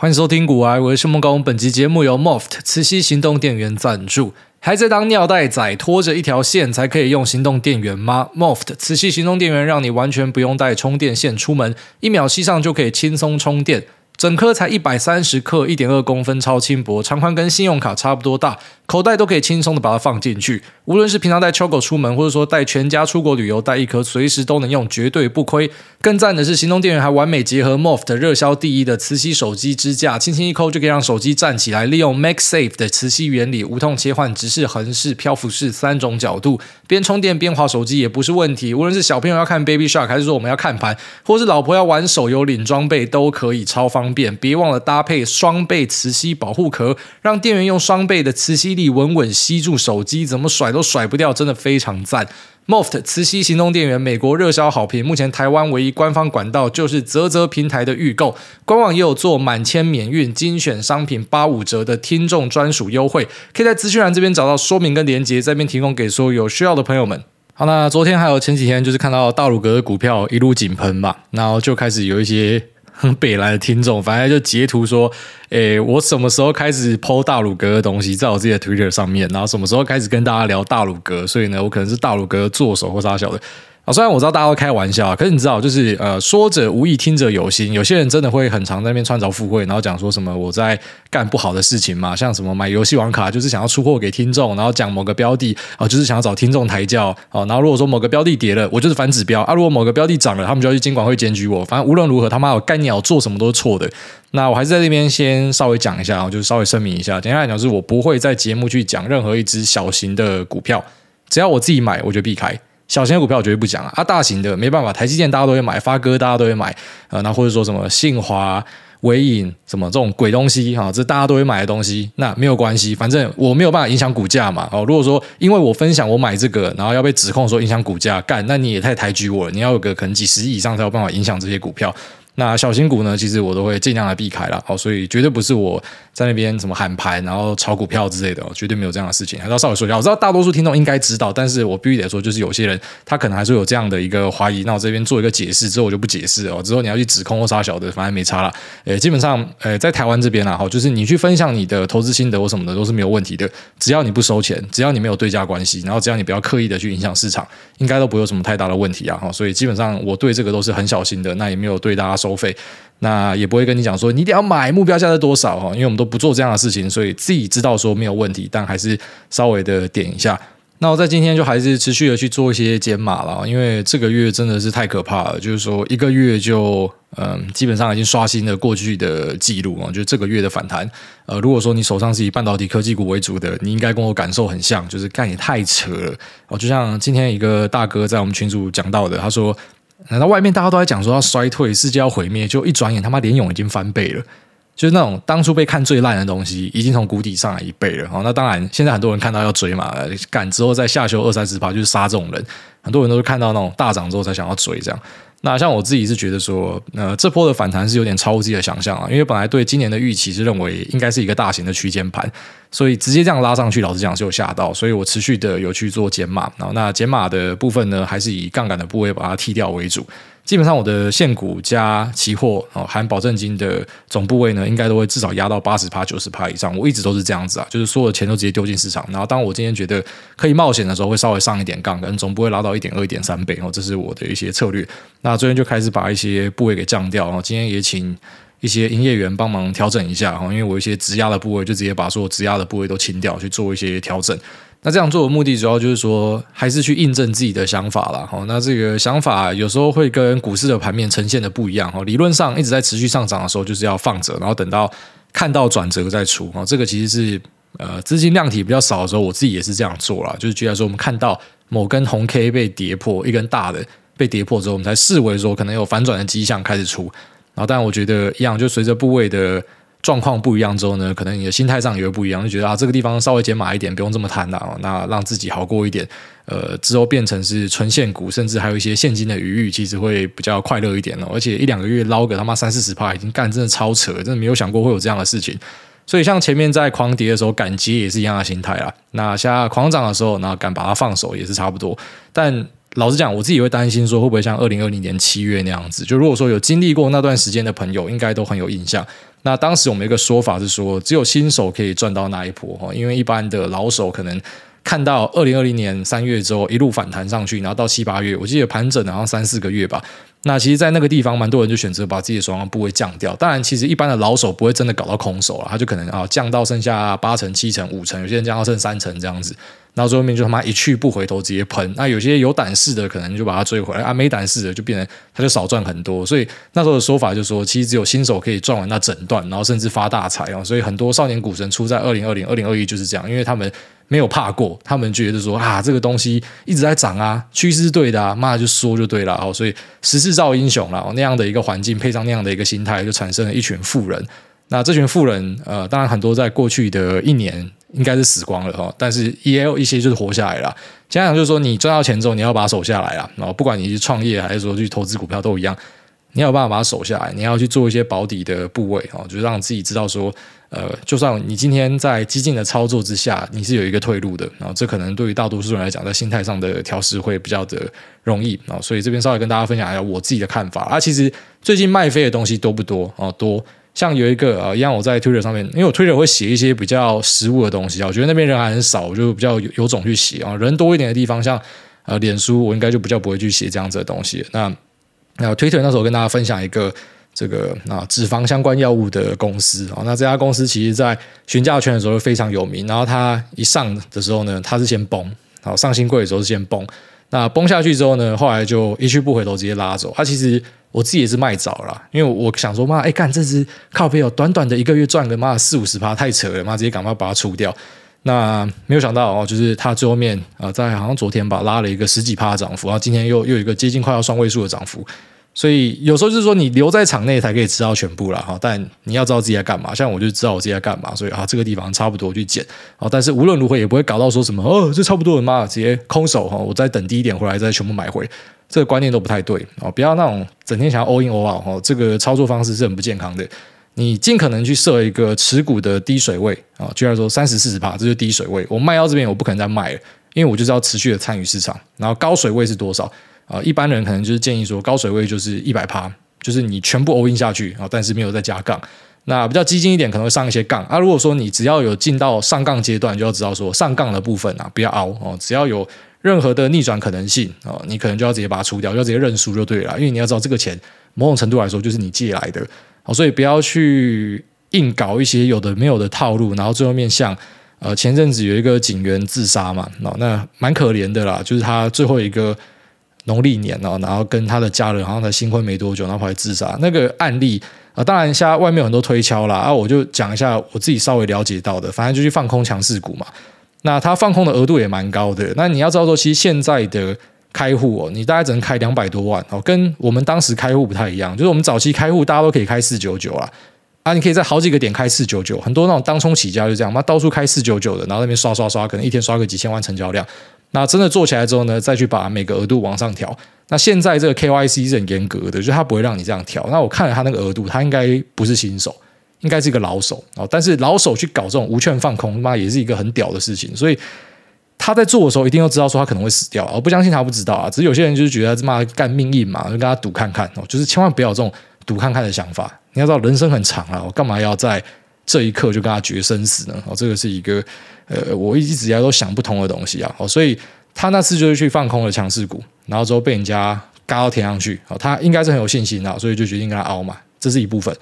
欢迎收听古癌，我是孟工。本集节目由 Moft 磁吸行动电源赞助。还在当尿袋仔拖着一条线才可以用行动电源吗？Moft 磁吸行动电源让你完全不用带充电线出门，一秒吸上就可以轻松充电。整颗才一百三十克，一点二公分，超轻薄，长宽跟信用卡差不多大，口袋都可以轻松的把它放进去。无论是平常带 Choco 出门，或者说带全家出国旅游，带一颗随时都能用，绝对不亏。更赞的是，行动电源还完美结合 Moft 热销第一的磁吸手机支架，轻轻一抠就可以让手机站起来。利用 MagSafe 的磁吸原理，无痛切换直视、横视、漂浮式三种角度，边充电边滑手机也不是问题。无论是小朋友要看 Baby Shark，还是说我们要看盘，或是老婆要玩手游领装备，都可以超方便。别忘了搭配双倍磁吸保护壳，让电源用双倍的磁吸力稳稳吸住手机，怎么甩都甩不掉，真的非常赞。Moft 磁吸行动电源，美国热销好评，目前台湾唯一官方管道就是泽泽平台的预购，官网也有做满千免运，精选商品八五折的听众专属优惠，可以在资讯栏这边找到说明跟连结，在这边提供给所有有需要的朋友们。好，那昨天还有前几天，就是看到大鲁阁的股票一路井喷嘛，然后就开始有一些。很 北来的听众，反正就截图说，诶，我什么时候开始剖大鲁格的东西在我自己的 Twitter 上面，然后什么时候开始跟大家聊大鲁格，所以呢，我可能是大鲁格的助手或啥小的。啊，虽然我知道大家都开玩笑，可是你知道，就是呃，说者无意，听者有心。有些人真的会很常在那边穿凿附会，然后讲说什么我在干不好的事情嘛，像什么买游戏王卡就是想要出货给听众，然后讲某个标的啊，就是想要找听众抬轿啊。然后如果说某个标的跌了，我就是反指标啊；如果某个标的涨了，他们就要去监管会检举我。反正无论如何，他妈有干鸟做什么都是错的。那我还是在这边先稍微讲一下，就是稍微声明一下，简单来讲是我不会在节目去讲任何一只小型的股票，只要我自己买，我就避开。小型的股票我绝对不讲啊，啊，大型的没办法，台积电大家都会买，发哥大家都会买，呃，那或者说什么信华、伟影什么这种鬼东西哈、啊，这大家都会买的东西，那没有关系，反正我没有办法影响股价嘛。哦，如果说因为我分享我买这个，然后要被指控说影响股价，干，那你也太抬举我了，你要有个可能几十亿以上才有办法影响这些股票。那小型股呢，其实我都会尽量的避开了，好，所以绝对不是我在那边什么喊盘，然后炒股票之类的，绝对没有这样的事情，还是要稍微说一下。我知道大多数听众应该知道，但是我必须得说，就是有些人他可能还是有这样的一个怀疑，那我这边做一个解释之后，我就不解释哦。之后你要去指控或杀小的，反正没差了。诶，基本上，诶，在台湾这边啦，好，就是你去分享你的投资心得或什么的都是没有问题的，只要你不收钱，只要你没有对价关系，然后只要你不要刻意的去影响市场，应该都不会有什么太大的问题啊。好，所以基本上我对这个都是很小心的，那也没有对大家收收费。那也不会跟你讲说你一定要买，目标价是多少哈，因为我们都不做这样的事情，所以自己知道说没有问题，但还是稍微的点一下。那我在今天就还是持续的去做一些减码了，因为这个月真的是太可怕了，就是说一个月就嗯基本上已经刷新了过去的记录啊，就这个月的反弹。呃，如果说你手上是以半导体科技股为主的，你应该跟我感受很像，就是干也太扯了哦，就像今天一个大哥在我们群组讲到的，他说。难道外面大家都在讲说要衰退，世界要毁灭，就一转眼他妈连勇已经翻倍了，就是那种当初被看最烂的东西，已经从谷底上来一倍了。好，那当然现在很多人看到要追嘛，赶之后在下修二三十趴，就是杀这种人。很多人都是看到那种大涨之后才想要追这样。那像我自己是觉得说，呃，这波的反弹是有点超乎自己的想象啊，因为本来对今年的预期是认为应该是一个大型的区间盘，所以直接这样拉上去，老实讲是有吓到，所以我持续的有去做减码，然后那减码的部分呢，还是以杠杆的部位把它剔掉为主。基本上我的现股加期货哦，含保证金的总部位呢，应该都会至少压到八十趴、九十趴以上。我一直都是这样子啊，就是所有的钱都直接丢进市场，然后当我今天觉得可以冒险的时候，会稍微上一点杠杆，总不会拉到一点二、一点三倍哦，这是我的一些策略。那最近就开始把一些部位给降掉，然后今天也请一些营业员帮忙调整一下哈，因为我一些质押的部位就直接把所有质押的部位都清掉，去做一些调整。那这样做的目的主要就是说，还是去印证自己的想法啦。哈。那这个想法有时候会跟股市的盘面呈现的不一样。哈，理论上一直在持续上涨的时候，就是要放着，然后等到看到转折再出。哈，这个其实是呃资金量体比较少的时候，我自己也是这样做啦。就是举例说，我们看到某根红 K 被跌破，一根大的被跌破之后，我们才视为说可能有反转的迹象开始出。然后，但我觉得一样，就随着部位的。状况不一样之后呢，可能你的心态上也会不一样，就觉得啊，这个地方稍微减码一点，不用这么贪了，那让自己好过一点。呃，之后变成是纯现股，甚至还有一些现金的余裕，其实会比较快乐一点哦。而且一两个月捞个他妈三四十趴，已经干真的超扯，真的没有想过会有这样的事情。所以像前面在狂跌的时候敢接也是一样的心态啦。那现在狂涨的时候，那敢把它放手也是差不多。但老实讲，我自己会担心说会不会像二零二零年七月那样子，就如果说有经历过那段时间的朋友，应该都很有印象。那当时我们一个说法是说，只有新手可以赚到那一波哈，因为一般的老手可能看到二零二零年三月之后一路反弹上去，然后到七八月，我记得盘整好像三四个月吧。那其实，在那个地方，蛮多人就选择把自己的手上部位降掉。当然，其实一般的老手不会真的搞到空手了，他就可能啊降到剩下八成、七成、五成，有些人降到剩三成这样子。然后最后面就他妈一去不回头直接喷。那有些有胆识的，可能就把它追回来啊；没胆识的，就变成他就少赚很多。所以那时候的说法就是说，其实只有新手可以赚完那整段，然后甚至发大财啊。所以很多少年股神出在二零二零、二零二一就是这样，因为他们。没有怕过，他们觉得说啊，这个东西一直在涨啊，趋势是对的啊，妈就说就对了哦，所以时势造英雄了，那样的一个环境配上那样的一个心态，就产生了一群富人。那这群富人，呃，当然很多在过去的一年应该是死光了哈，但是也有一些就是活下来了。想想就是说，你赚到钱之后，你要把它守下来啊，然后不管你是创业还是说去投资股票都一样，你要有办法把它守下来，你要去做一些保底的部位哦，就让自己知道说。呃，就算你今天在激进的操作之下，你是有一个退路的，然后这可能对于大多数人来讲，在心态上的调试会比较的容易啊。所以这边稍微跟大家分享一下我自己的看法啊。其实最近卖飞的东西多不多啊？多，像有一个啊，一样我在 Twitter 上面，因为我 Twitter 会写一些比较实物的东西啊，我觉得那边人还很少，我就比较有有种去写啊。人多一点的地方，像呃脸书，我应该就比较不会去写这样子的东西。那那 Twitter 那时候跟大家分享一个。这个啊，脂肪相关药物的公司啊，那这家公司其实在询价圈的时候非常有名。然后它一上的时候呢，它是先崩，好上新贵的时候是先崩。那崩下去之后呢，后来就一去不回头，直接拉走。它其实我自己也是卖早了，因为我想说妈，哎干这只靠背哦，短短的一个月赚个妈四五十趴，太扯了，妈直接赶快把它出掉。那没有想到哦，就是它最后面啊，在好像昨天吧，拉了一个十几趴的涨幅，然后今天又又有一个接近快要双位数的涨幅。所以有时候就是说，你留在场内才可以吃到全部了哈。但你要知道自己在干嘛，像我就知道我自己在干嘛，所以啊，这个地方差不多去捡。但是无论如何也不会搞到说什么哦，这差不多了嘛，直接空手哈，我再等低一点回来再全部买回。这个观念都不太对啊，不要那种整天想要 all in all out 哈，这个操作方式是很不健康的。你尽可能去设一个持股的低水位啊，就像说三十四十趴，这就是低水位。我卖到这边，我不可能再卖了，因为我就是要持续的参与市场。然后高水位是多少？啊，一般人可能就是建议说，高水位就是一百趴，就是你全部 all in 下去啊，但是没有再加杠。那比较激进一点，可能会上一些杠啊。如果说你只要有进到上杠阶段，就要知道说上杠的部分啊，不要凹哦。只要有任何的逆转可能性啊，你可能就要直接把它出掉，就要直接认输就对了。因为你要知道这个钱某种程度来说就是你借来的，所以不要去硬搞一些有的没有的套路，然后最后面向呃前阵子有一个警员自杀嘛，那蛮可怜的啦，就是他最后一个。农历年哦，然后跟他的家人好像才新婚没多久，然后跑来自杀。那个案例啊，当然现在外面有很多推敲啦，啊，我就讲一下我自己稍微了解到的，反正就去放空强势股嘛。那他放空的额度也蛮高的。那你要知道说，其实现在的开户哦，你大概只能开两百多万哦，跟我们当时开户不太一样。就是我们早期开户，大家都可以开四九九啦，啊，你可以在好几个点开四九九，很多那种当冲起家就这样，嘛，到处开四九九的，然后那边刷刷刷，可能一天刷个几千万成交量。那真的做起来之后呢，再去把每个额度往上调。那现在这个 KYC 是很严格的，就是他不会让你这样调。那我看了他那个额度，他应该不是新手，应该是一个老手哦。但是老手去搞这种无券放空，妈也是一个很屌的事情。所以他在做的时候，一定要知道说他可能会死掉。我不相信他不知道啊，只是有些人就是觉得这妈干命硬嘛，就跟他赌看看哦。就是千万不要这种赌看看的想法。你要知道人生很长啊，我干嘛要在 这一刻就跟他决生死呢？哦，这个是一个。呃，我一直以来都想不通的东西啊，哦，所以他那次就是去放空了强势股，然后之后被人家嘎到天上去，哦，他应该是很有信心的，所以就决定跟他凹嘛，这是一部分。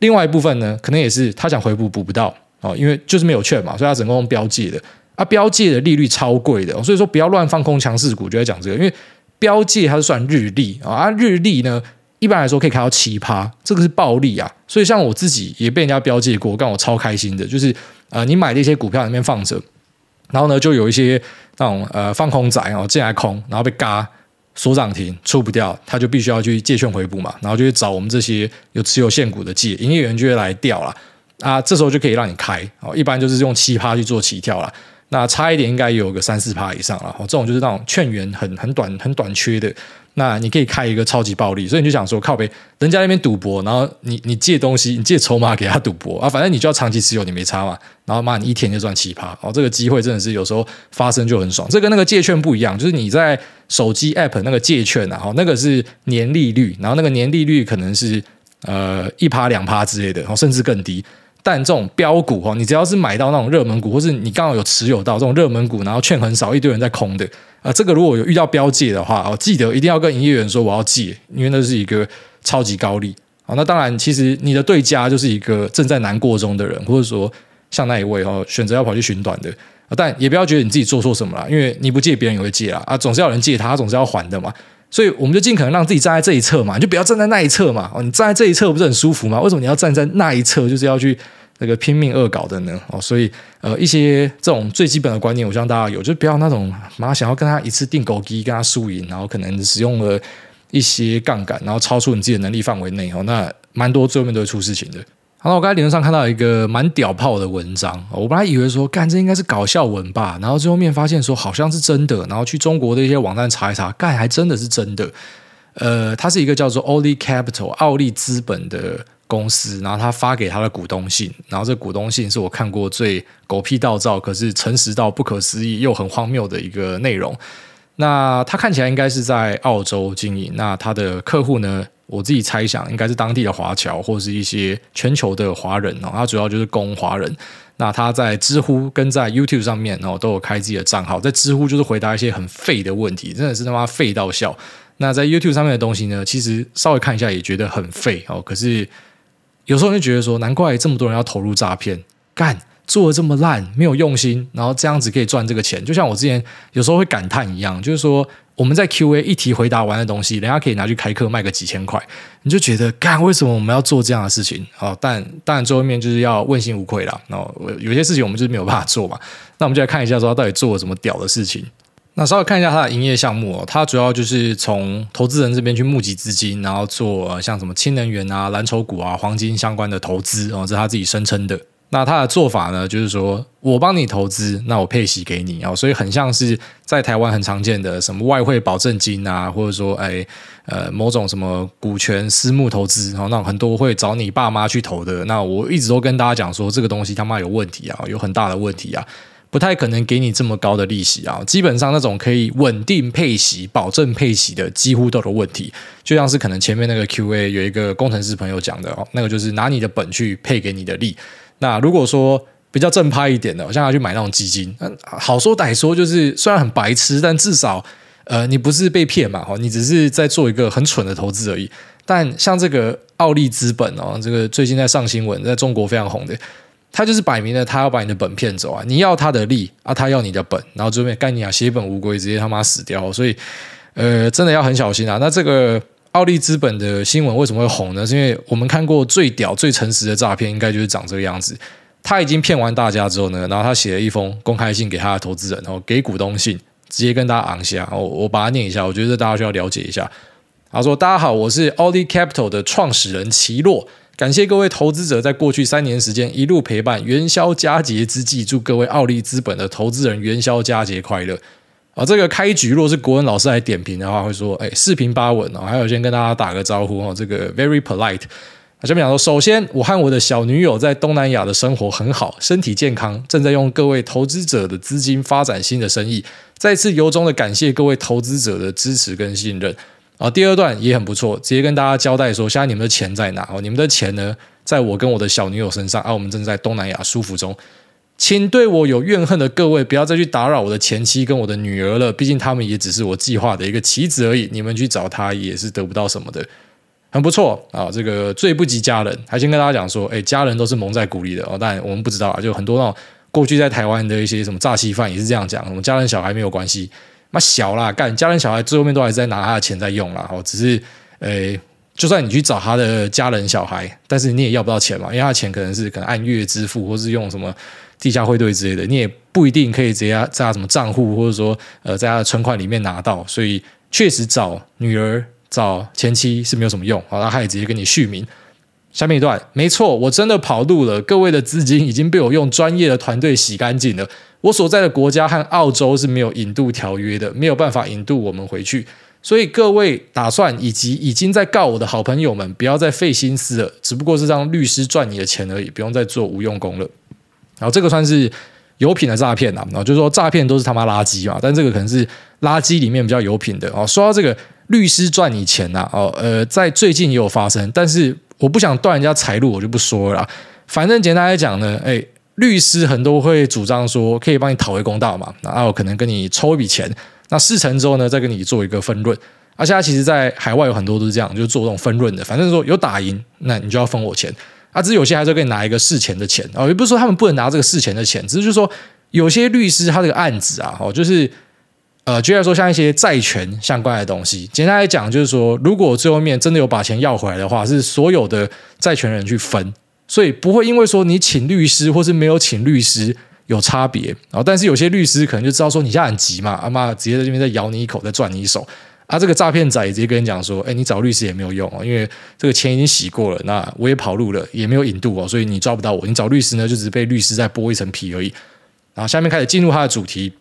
另外一部分呢，可能也是他想回补补不到，哦，因为就是没有券嘛，所以他只能用标借的，啊，标借的利率超贵的，所以说不要乱放空强势股，就在讲这个，因为标借它是算日利啊，日利呢一般来说可以开到奇葩，这个是暴利啊，所以像我自己也被人家标记过，干我超开心的，就是。呃，你买的一些股票里面放着，然后呢，就有一些那种呃放空仔哦进来空，然后被嘎锁涨停出不掉，他就必须要去借券回补嘛，然后就去找我们这些有持有现股的借营业员就会来调了啊，这时候就可以让你开哦，一般就是用奇葩去做起跳了，那差一点应该有个三四趴以上了，这种就是那种券源很很短很短缺的。那你可以开一个超级暴利，所以你就想说靠北，人家那边赌博，然后你你借东西，你借筹码给他赌博啊，反正你就要长期持有，你没差嘛。然后妈，你一天就赚七趴，哦，这个机会真的是有时候发生就很爽。这跟那个借券不一样，就是你在手机 app 那个借券啊，那个是年利率，然后那个年利率可能是呃一趴两趴之类的，甚至更低。但这种标股哈，你只要是买到那种热门股，或是你刚好有持有到这种热门股，然后券很少，一堆人在空的啊、呃，这个如果有遇到标借的话，哦，记得一定要跟营业员说我要借，因为那是一个超级高利。好，那当然，其实你的对家就是一个正在难过中的人，或者说像那一位哦，选择要跑去寻短的，但也不要觉得你自己做错什么了，因为你不借别人也会借啊，啊，总是要人借他，他总是要还的嘛。所以我们就尽可能让自己站在这一侧嘛，你就不要站在那一侧嘛。哦，你站在这一侧不是很舒服吗？为什么你要站在那一侧？就是要去那个拼命恶搞的呢？哦，所以呃，一些这种最基本的观念，我希望大家有，就不要那种妈想要跟他一次定狗机，跟他输赢，然后可能使用了一些杠杆，然后超出你自己的能力范围内哦，那蛮多最后面都会出事情的。好，那我刚才理论上看到一个蛮屌炮的文章，我本来以为说，干这应该是搞笑文吧，然后最后面发现说好像是真的，然后去中国的一些网站查一查，干还真的是真的。呃，它是一个叫做 Oli Capital 奥利资本的公司，然后他发给他的股东信，然后这股东信是我看过最狗屁倒灶，可是诚实到不可思议又很荒谬的一个内容。那他看起来应该是在澳洲经营，那他的客户呢？我自己猜想，应该是当地的华侨或是一些全球的华人哦。他主要就是供华人。那他在知乎跟在 YouTube 上面哦，都有开自己的账号。在知乎就是回答一些很废的问题，真的是他妈废到笑。那在 YouTube 上面的东西呢，其实稍微看一下也觉得很废哦。可是有时候就觉得说，难怪这么多人要投入诈骗，干。做的这么烂，没有用心，然后这样子可以赚这个钱，就像我之前有时候会感叹一样，就是说我们在 Q&A 一题回答完的东西，人家可以拿去开课卖个几千块，你就觉得干为什么我们要做这样的事情？哦，但当然最后面就是要问心无愧啦。然后有些事情我们就是没有办法做嘛，那我们就来看一下说他到底做了什么屌的事情。那稍微看一下他的营业项目哦，他主要就是从投资人这边去募集资金，然后做像什么氢能源啊、蓝筹股啊、黄金相关的投资哦，这是他自己声称的。那他的做法呢，就是说我帮你投资，那我配息给你啊，所以很像是在台湾很常见的什么外汇保证金啊，或者说哎呃某种什么股权私募投资，然后那很多会找你爸妈去投的。那我一直都跟大家讲说，这个东西他妈有问题啊，有很大的问题啊，不太可能给你这么高的利息啊。基本上那种可以稳定配息、保证配息的，几乎都有问题。就像是可能前面那个 Q&A 有一个工程师朋友讲的哦，那个就是拿你的本去配给你的利。那如果说比较正派一点的，我像他去买那种基金，好说歹说，就是虽然很白痴，但至少呃，你不是被骗嘛，哈，你只是在做一个很蠢的投资而已。但像这个奥利资本哦，这个最近在上新闻，在中国非常红的，他就是摆明了他要把你的本骗走啊，你要他的利啊，他要你的本，然后最后面干你啊，血本无归，直接他妈死掉。所以呃，真的要很小心啊。那这个。奥利资本的新闻为什么会红呢？是因为我们看过最屌、最诚实的诈骗，应该就是长这个样子。他已经骗完大家之后呢，然后他写了一封公开信给他的投资人，然后给股东信，直接跟大家昂下。我我把它念一下，我觉得大家需要了解一下。他说：“大家好，我是 Audi Capital 的创始人齐洛，感谢各位投资者在过去三年时间一路陪伴。元宵佳节之际，祝各位奥利资本的投资人元宵佳节快乐。”啊，这个开局如果是国文老师来点评的话，会说：“哎，四平八稳哦。”还有先跟大家打个招呼哦，这个 very polite。下面讲说，首先，我和我的小女友在东南亚的生活很好，身体健康，正在用各位投资者的资金发展新的生意。再次由衷的感谢各位投资者的支持跟信任。啊，第二段也很不错，直接跟大家交代说，现在你们的钱在哪？哦，你们的钱呢，在我跟我的小女友身上。啊，我们正在东南亚舒服中。请对我有怨恨的各位不要再去打扰我的前妻跟我的女儿了，毕竟他们也只是我计划的一个棋子而已。你们去找他也是得不到什么的，很不错啊。这个罪不及家人，还先跟大家讲说，哎，家人都是蒙在鼓里的哦。但我们不知道啊，就很多那种过去在台湾的一些什么诈欺犯也是这样讲，我们家人小孩没有关系，妈小啦，干家人小孩最后面都还是在拿他的钱在用啦。哦，只是，诶，就算你去找他的家人小孩，但是你也要不到钱嘛，因为他的钱可能是可能按月支付，或是用什么。地下汇兑之类的，你也不一定可以直接在他什么账户，或者说呃，在他的存款里面拿到。所以确实找女儿、找前妻是没有什么用。好，那他也直接跟你续名。下面一段，没错，我真的跑路了。各位的资金已经被我用专业的团队洗干净了。我所在的国家和澳洲是没有引渡条约的，没有办法引渡我们回去。所以各位打算以及已经在告我的好朋友们，不要再费心思了，只不过是让律师赚你的钱而已，不用再做无用功了。然后这个算是有品的诈骗啊，然后就是说诈骗都是他妈垃圾嘛，但这个可能是垃圾里面比较有品的哦。说到这个律师赚你钱呐，哦，呃，在最近也有发生，但是我不想断人家财路，我就不说了。反正简单来讲呢，哎，律师很多会主张说可以帮你讨回公道嘛，然后可能跟你抽一笔钱，那事成之后呢，再跟你做一个分润。而且他其实，在海外有很多都是这样，就做这种分润的。反正说有打赢，那你就要分我钱。啊，只是有些还是给你拿一个事前的钱哦，也不是说他们不能拿这个事前的钱，只是就是说有些律师他这个案子啊，哦，就是呃，举例说像一些债权相关的东西，简单来讲就是说，如果最后面真的有把钱要回来的话，是所有的债权人去分，所以不会因为说你请律师或是没有请律师有差别。然后，但是有些律师可能就知道说你现在很急嘛，阿妈直接在这边再咬你一口，再赚你一手。他、啊、这个诈骗仔直接跟你讲说：“哎，你找律师也没有用哦，因为这个钱已经洗过了，那我也跑路了，也没有引渡哦，所以你抓不到我。你找律师呢，就只是被律师再剥一层皮而已。”然后下面开始进入他的主题，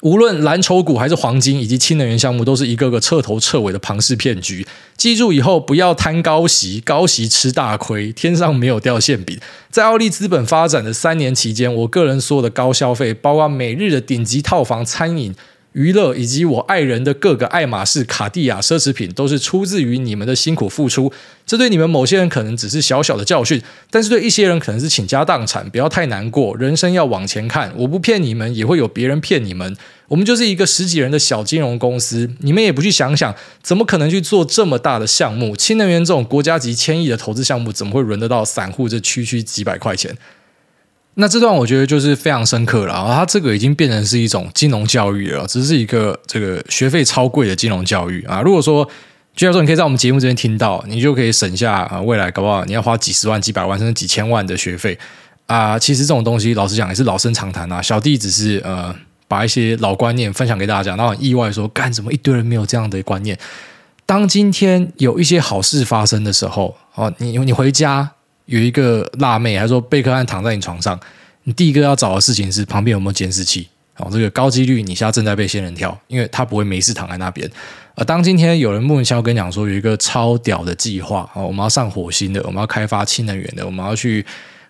无论蓝筹股还是黄金以及氢能源项目，都是一个个彻头彻尾的庞氏骗局。记住以后不要贪高息，高息吃大亏，天上没有掉馅饼。在奥利资本发展的三年期间，我个人所有的高消费，包括每日的顶级套房、餐饮。娱乐以及我爱人的各个爱马仕、卡地亚奢侈品，都是出自于你们的辛苦付出。这对你们某些人可能只是小小的教训，但是对一些人可能是倾家荡产。不要太难过，人生要往前看。我不骗你们，也会有别人骗你们。我们就是一个十几人的小金融公司，你们也不去想想，怎么可能去做这么大的项目？氢能源这种国家级千亿的投资项目，怎么会轮得到散户这区区几百块钱？那这段我觉得就是非常深刻了啊！它这个已经变成是一种金融教育了，只是一个这个学费超贵的金融教育啊！如果说，就像说你可以在我们节目这边听到，你就可以省下啊，未来搞不好你要花几十万、几百万甚至几千万的学费啊！其实这种东西，老实讲也是老生常谈啊。小弟只是呃，把一些老观念分享给大家，然后很意外说，干什么一堆人没有这样的观念？当今天有一些好事发生的时候，哦，你你回家。有一个辣妹，还说贝克汉躺在你床上，你第一个要找的事情是旁边有没有监视器？哦，这个高几率你现在正在被仙人跳，因为他不会没事躺在那边。而当今天有人莫名其妙跟你讲说有一个超屌的计划，哦，我们要上火星的，我们要开发氢能源的，我们要去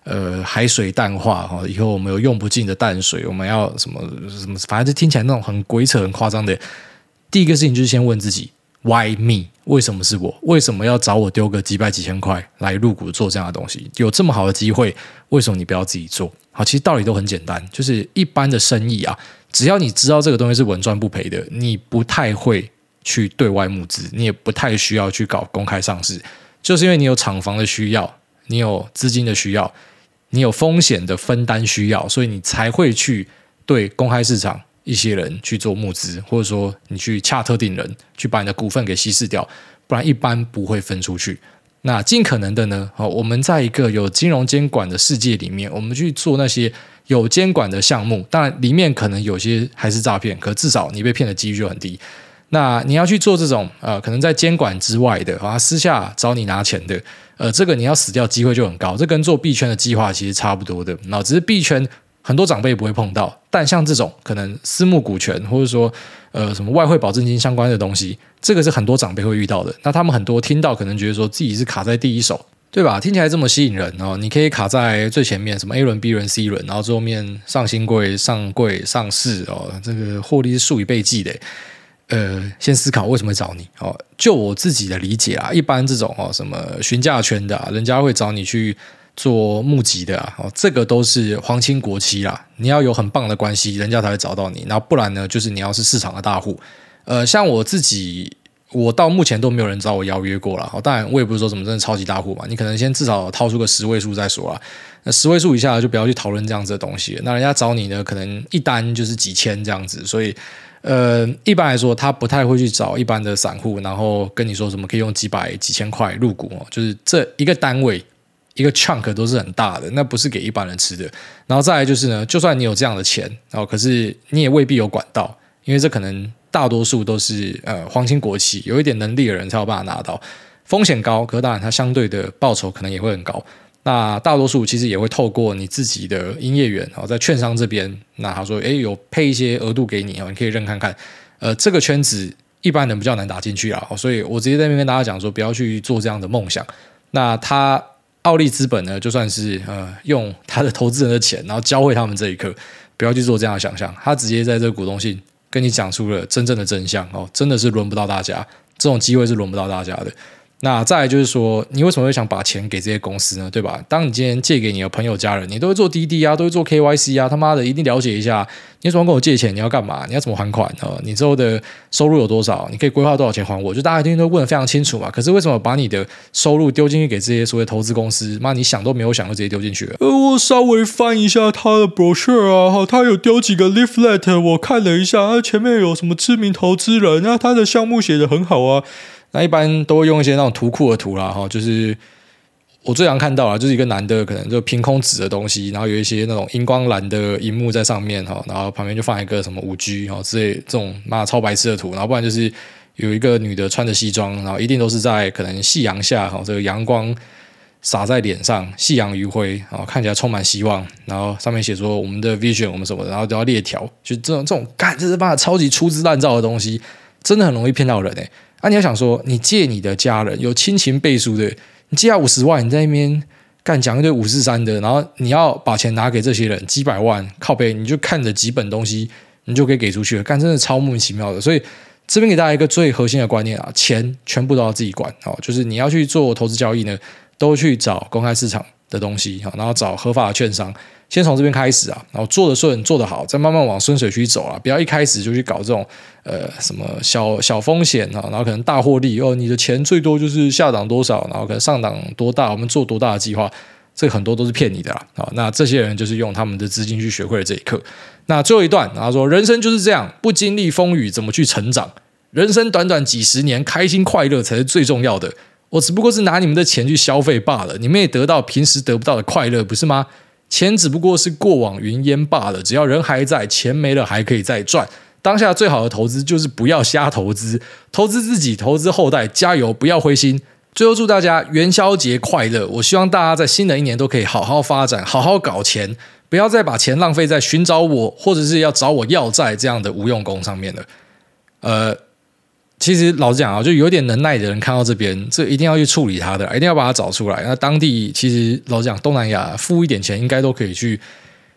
呃海水淡化，哈，以后我们有用不尽的淡水，我们要什么什么，反正就听起来那种很鬼扯、很夸张的。第一个事情就是先问自己。Why me？为什么是我？为什么要找我丢个几百几千块来入股做这样的东西？有这么好的机会，为什么你不要自己做？好，其实道理都很简单，就是一般的生意啊，只要你知道这个东西是稳赚不赔的，你不太会去对外募资，你也不太需要去搞公开上市，就是因为你有厂房的需要，你有资金的需要，你有风险的分担需要，所以你才会去对公开市场。一些人去做募资，或者说你去洽特定人去把你的股份给稀释掉，不然一般不会分出去。那尽可能的呢，哦，我们在一个有金融监管的世界里面，我们去做那些有监管的项目。当然，里面可能有些还是诈骗，可至少你被骗的几率就很低。那你要去做这种呃，可能在监管之外的啊，私下找你拿钱的，呃，这个你要死掉机会就很高。这跟做币圈的计划其实差不多的，那只是币圈。很多长辈不会碰到，但像这种可能私募股权或者说呃什么外汇保证金相关的东西，这个是很多长辈会遇到的。那他们很多听到可能觉得说自己是卡在第一手，对吧？听起来这么吸引人哦，你可以卡在最前面，什么 A 轮、B 轮、C 轮，然后最后面上新贵、上柜、上市哦，这个获利是数以倍计的。呃，先思考为什么会找你哦。就我自己的理解啊，一般这种哦什么询价圈的啊，人家会找你去。做募集的啊，哦，这个都是皇亲国戚啦。你要有很棒的关系，人家才会找到你。那不然呢，就是你要是市场的大户。呃，像我自己，我到目前都没有人找我邀约过了。当然，我也不是说什么真的超级大户嘛。你可能先至少掏出个十位数再说啊。那十位数以下就不要去讨论这样子的东西。那人家找你呢，可能一单就是几千这样子。所以，呃，一般来说，他不太会去找一般的散户，然后跟你说什么可以用几百几千块入股哦，就是这一个单位。一个 chunk 都是很大的，那不是给一般人吃的。然后再来就是呢，就算你有这样的钱，然后可是你也未必有管道，因为这可能大多数都是呃皇亲国戚，有一点能力的人才有办法拿到，风险高，可是当然它相对的报酬可能也会很高。那大多数其实也会透过你自己的营业员，然后在券商这边，那他说，诶，有配一些额度给你，你可以认看看。呃，这个圈子一般人比较难打进去啊，所以我直接在那边跟大家讲说，不要去做这样的梦想。那他。奥利资本呢，就算是呃用他的投资人的钱，然后教会他们这一刻，不要去做这样的想象。他直接在这个股东信跟你讲出了真正的真相哦，真的是轮不到大家，这种机会是轮不到大家的。那再来就是说，你为什么会想把钱给这些公司呢？对吧？当你今天借给你的朋友、家人，你都会做滴滴啊，都会做 KYC 啊，他妈的一定了解一下，你怎么跟我借钱？你要干嘛？你要怎么还款啊？你之后的收入有多少？你可以规划多少钱还我？就大家一定都问得非常清楚嘛。可是为什么把你的收入丢进去给这些所谓投资公司？妈，你想都没有想就直接丢进去了。呃，我稍微翻一下他的 brochure 啊，哈，他有丢几个 leaflet，我看了一下，啊，前面有什么知名投资人啊，他的项目写得很好啊。那一般都会用一些那种图库的图啦，哈，就是我最常看到啊，就是一个男的可能就凭空指的东西，然后有一些那种荧光蓝的荧幕在上面哈，然后旁边就放一个什么五 G 哈之类这种妈超白痴的图，然后不然就是有一个女的穿着西装，然后一定都是在可能夕阳下哈，这个阳光洒在脸上，夕阳余晖啊，看起来充满希望，然后上面写说我们的 vision 我们什么，然后都要列条，就这种这种干这是妈超级粗制滥造的东西，真的很容易骗到人哎。啊！你要想说，你借你的家人有亲情背书的，你借他五十万，你在那边干讲一堆五四三的，然后你要把钱拿给这些人几百万靠背，你就看着几本东西，你就可以给出去了，干真的超莫名其妙的。所以这边给大家一个最核心的观念啊，钱全部都要自己管哦，就是你要去做投资交易呢，都去找公开市场的东西，然后找合法的券商。先从这边开始啊，然后做的顺，做的好，再慢慢往顺水区走啊，不要一开始就去搞这种呃什么小小风险啊，然后可能大获利哦，你的钱最多就是下档多少，然后可能上档多大，我们做多大的计划，这很多都是骗你的啦啊。那这些人就是用他们的资金去学会了这一课。那最后一段，然后说人生就是这样，不经历风雨怎么去成长？人生短短几十年，开心快乐才是最重要的。我只不过是拿你们的钱去消费罢了，你们也得到平时得不到的快乐，不是吗？钱只不过是过往云烟罢了，只要人还在，钱没了还可以再赚。当下最好的投资就是不要瞎投资，投资自己，投资后代，加油，不要灰心。最后祝大家元宵节快乐！我希望大家在新的一年都可以好好发展，好好搞钱，不要再把钱浪费在寻找我或者是要找我要债这样的无用功上面了。呃。其实老实讲啊，就有点能耐的人看到这边，这一定要去处理他的，一定要把它找出来。那当地其实老实讲，东南亚付一点钱应该都可以去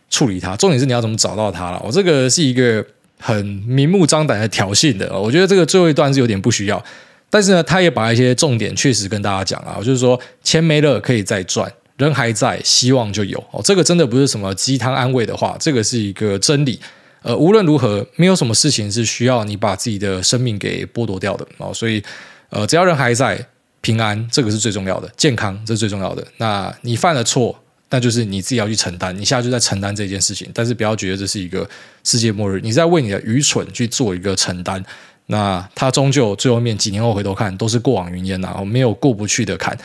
处理它。重点是你要怎么找到它了。我这个是一个很明目张胆的挑衅的，我觉得这个最后一段是有点不需要。但是呢，他也把一些重点确实跟大家讲啊，就是说钱没了可以再赚，人还在，希望就有。哦，这个真的不是什么鸡汤安慰的话，这个是一个真理。呃，无论如何，没有什么事情是需要你把自己的生命给剥夺掉的哦。所以，呃，只要人还在，平安，这个是最重要的，健康这是最重要的。那你犯了错，那就是你自己要去承担，你现在就在承担这件事情。但是不要觉得这是一个世界末日，你在为你的愚蠢去做一个承担。那他终究最后面几年后回头看，都是过往云烟呐，没有过不去的坎。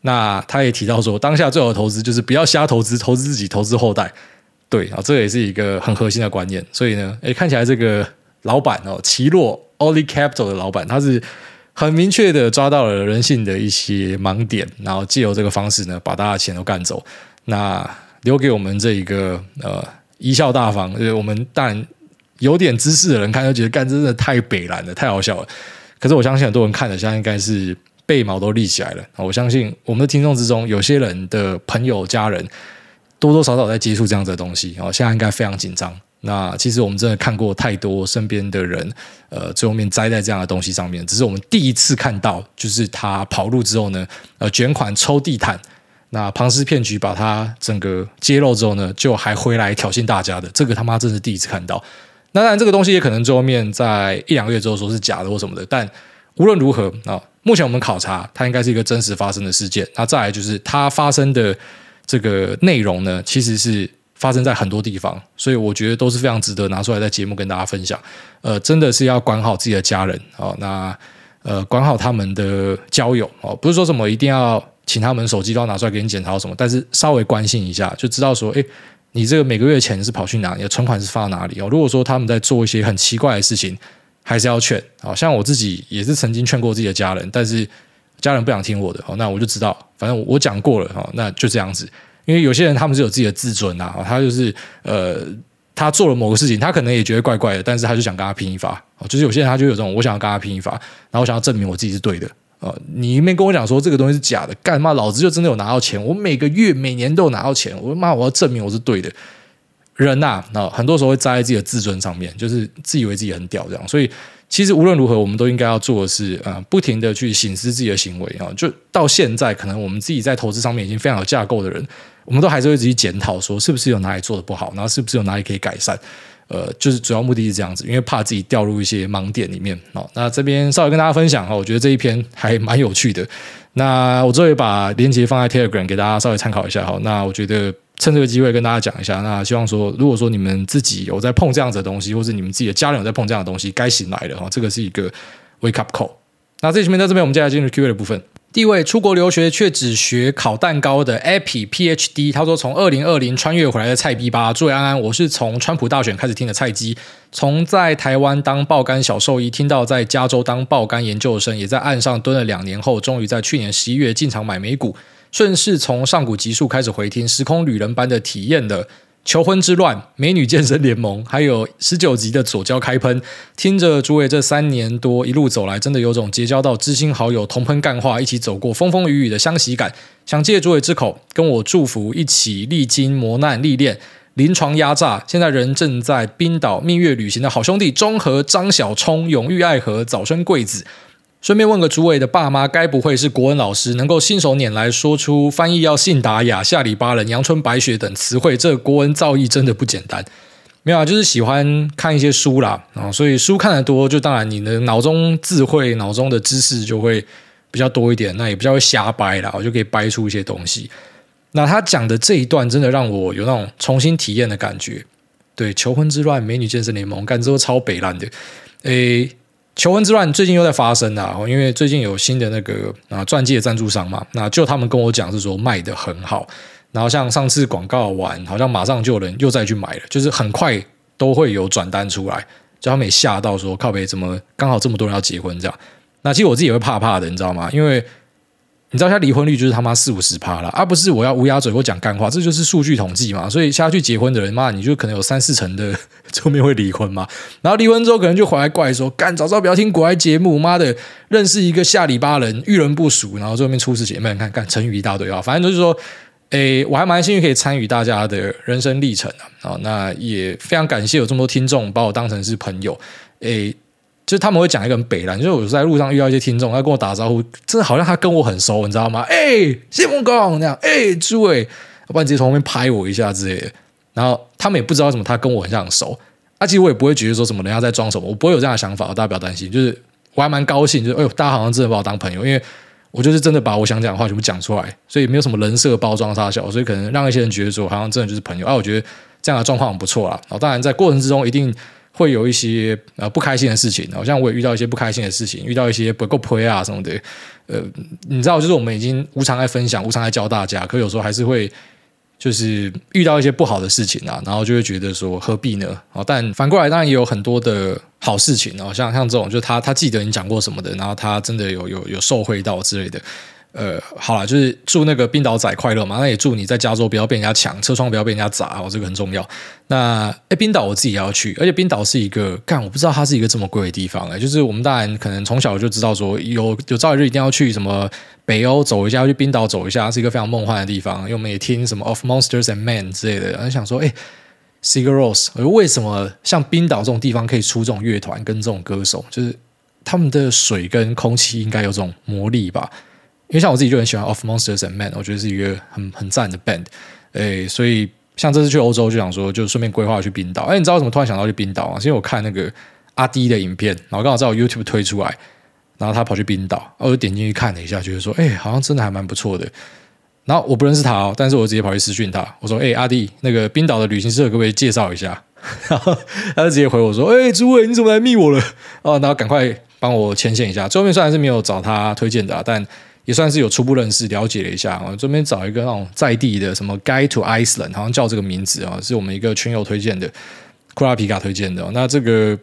那他也提到说，当下最好的投资就是不要瞎投资，投资自己，投资后代。对啊，这也是一个很核心的观念。所以呢，诶，看起来这个老板哦，奇洛 Oli Capital 的老板，他是很明确的抓到了人性的一些盲点，然后借由这个方式呢，把大家的钱都干走。那留给我们这一个呃贻笑大方，就是我们但有点知识的人看，就觉得干真的太北烂了，太好笑了。可是我相信很多人看了，现在应该是背毛都立起来了。我相信我们的听众之中，有些人的朋友、家人。多多少少在接触这样子的东西，哦，现在应该非常紧张。那其实我们真的看过太多身边的人，呃，最后面栽在这样的东西上面。只是我们第一次看到，就是他跑路之后呢，呃，卷款抽地毯，那庞氏骗局把他整个揭露之后呢，就还回来挑衅大家的。这个他妈真是第一次看到。那当然，这个东西也可能最后面在一两个月之后说是假的或什么的。但无论如何啊，目前我们考察，它应该是一个真实发生的事件。那再来就是它发生的。这个内容呢，其实是发生在很多地方，所以我觉得都是非常值得拿出来在节目跟大家分享。呃，真的是要管好自己的家人哦，那呃，管好他们的交友哦，不是说什么一定要请他们手机都要拿出来给你检查什么，但是稍微关心一下，就知道说，哎，你这个每个月钱是跑去哪里，存款是放哪里哦。如果说他们在做一些很奇怪的事情，还是要劝。好像我自己也是曾经劝过自己的家人，但是。家人不想听我的，哦那我就知道，反正我讲过了，哦那就这样子。因为有些人他们是有自己的自尊啊，他就是呃，他做了某个事情，他可能也觉得怪怪的，但是他就想跟他拼一发。就是有些人他就有这种，我想要跟他拼一发，然后我想要证明我自己是对的。呃你一面跟我讲说这个东西是假的，干嘛？老子就真的有拿到钱，我每个月每年都有拿到钱，我妈我要证明我是对的。人呐，那很多时候会栽在自己的自尊上面，就是自以为自己很屌这样，所以。其实无论如何，我们都应该要做的是，呃，不停的去省思自己的行为啊。就到现在，可能我们自己在投资上面已经非常有架构的人，我们都还是会自己检讨，说是不是有哪里做的不好，然后是不是有哪里可以改善。呃，就是主要目的是这样子，因为怕自己掉入一些盲点里面。哦，那这边稍微跟大家分享哈，我觉得这一篇还蛮有趣的。那我最后也把链接放在 Telegram 给大家稍微参考一下哈。那我觉得。趁这个机会跟大家讲一下，那希望说，如果说你们自己有在碰这样子的东西，或者你们自己的家人有在碰这样的东西，该醒来了哈，这个是一个 wake up call。那这前面在这边，我们接下来进入 Q&A 的部分。第一位出国留学却只学烤蛋糕的 Epi PhD，他说从二零二零穿越回来的菜逼吧，诸位安安，我是从川普大选开始听的菜鸡，从在台湾当爆肝小兽医，听到在加州当爆肝研究生，也在岸上蹲了两年后，终于在去年十一月进场买美股。顺势从上古集数开始回听，时空旅人般的体验的求婚之乱、美女健身联盟，还有十九集的左胶开喷。听着诸位这三年多一路走来，真的有种结交到知心好友、同喷干话、一起走过风风雨雨的相习感。想借诸位之口，跟我祝福一起历经磨难历练、临床压榨，现在人正在冰岛蜜月旅行的好兄弟中和张小冲，永浴爱河，早生贵子。顺便问个诸位的爸妈，该不会是国文老师，能够信手拈来说出翻译要信达雅、下里巴人、阳春白雪等词汇？这个国文造诣真的不简单。没有啊，就是喜欢看一些书啦，啊，所以书看得多，就当然你的脑中智慧、脑中的知识就会比较多一点，那也比较会瞎掰啦，我就可以掰出一些东西。那他讲的这一段，真的让我有那种重新体验的感觉。对，求婚之乱、美女健身联盟，感觉都超北烂的，诶。求婚之乱最近又在发生啊，因为最近有新的那个啊钻戒赞助商嘛，那就他们跟我讲是说卖得很好，然后像上次广告完，好像马上就有人又再去买了，就是很快都会有转单出来，就他们也吓到说靠北怎么刚好这么多人要结婚这样，那其实我自己也会怕怕的，你知道吗？因为。你知道，现在离婚率就是他妈四五十趴了，而、不是我要乌鸦嘴或讲干话，这就是数据统计嘛。所以下去结婚的人，妈，你就可能有三四成的 后面会离婚嘛。然后离婚之后，可能就回来怪说，干早知道不要听国外节目，妈的，认识一个下里巴人，遇人不淑，然后最后面出事情，没人看，干成语一大堆啊。反正就是说，诶，我还蛮幸运可以参与大家的人生历程啊。那也非常感谢有这么多听众把我当成是朋友，诶。就是他们会讲一个很北烂，就是我在路上遇到一些听众，他跟我打招呼，真的好像他跟我很熟，你知道吗？哎、谢梦工那样，哎、欸，诸位，要不然直接从后面拍我一下之类的。然后他们也不知道什么他跟我很像很熟，啊，其实我也不会觉得说什么人家在装什么，我不会有这样的想法，大家不要担心。就是我还蛮高兴，就是哎呦，大家好像真的把我当朋友，因为我就是真的把我想讲的话全部讲出来，所以没有什么人设包装杀小，所以可能让一些人觉得说好像真的就是朋友。啊，我觉得这样的状况很不错啦。然后当然在过程之中一定。会有一些呃不开心的事情，好像我也遇到一些不开心的事情，遇到一些不够配啊什么的，呃，你知道，就是我们已经无偿在分享，无偿在教大家，可有时候还是会就是遇到一些不好的事情啊，然后就会觉得说何必呢？但反过来当然也有很多的好事情哦，像像这种，就是他他记得你讲过什么的，然后他真的有有有受惠到之类的。呃，好了，就是祝那个冰岛仔快乐嘛。那也祝你在加州不要被人家抢，车窗不要被人家砸哦，这个很重要。那哎，冰岛我自己也要去，而且冰岛是一个，干我不知道它是一个这么贵的地方哎。就是我们当然可能从小就知道说有有朝一日一定要去什么北欧走一下，去冰岛走一下，是一个非常梦幻的地方。因为我们也听什么 Of Monsters and Men 之类的，然后想说，哎，Sigur Ros，为什么像冰岛这种地方可以出这种乐团跟这种歌手？就是他们的水跟空气应该有这种魔力吧。因为像我自己就很喜欢 Off Monsters and Men，我觉得是一个很很赞的 band，诶，所以像这次去欧洲就想说，就顺便规划去冰岛。哎，你知道为什么突然想到去冰岛啊？是因为我看那个阿滴的影片，然后刚好在我 YouTube 推出来，然后他跑去冰岛，我就点进去看了一下，觉得说，哎，好像真的还蛮不错的。然后我不认识他哦，但是我直接跑去私讯他，我说，哎，阿滴，那个冰岛的旅行社可不可以介绍一下？然后他就直接回我说，哎，诸位，你怎么来密我了？哦，然后赶快帮我牵线一下。最后面虽然是没有找他推荐的，但也算是有初步认识、了解了一下。我这边找一个那种在地的什么 Guide to Iceland，好像叫这个名字啊，是我们一个群友推荐的，库拉皮卡推荐的。那这个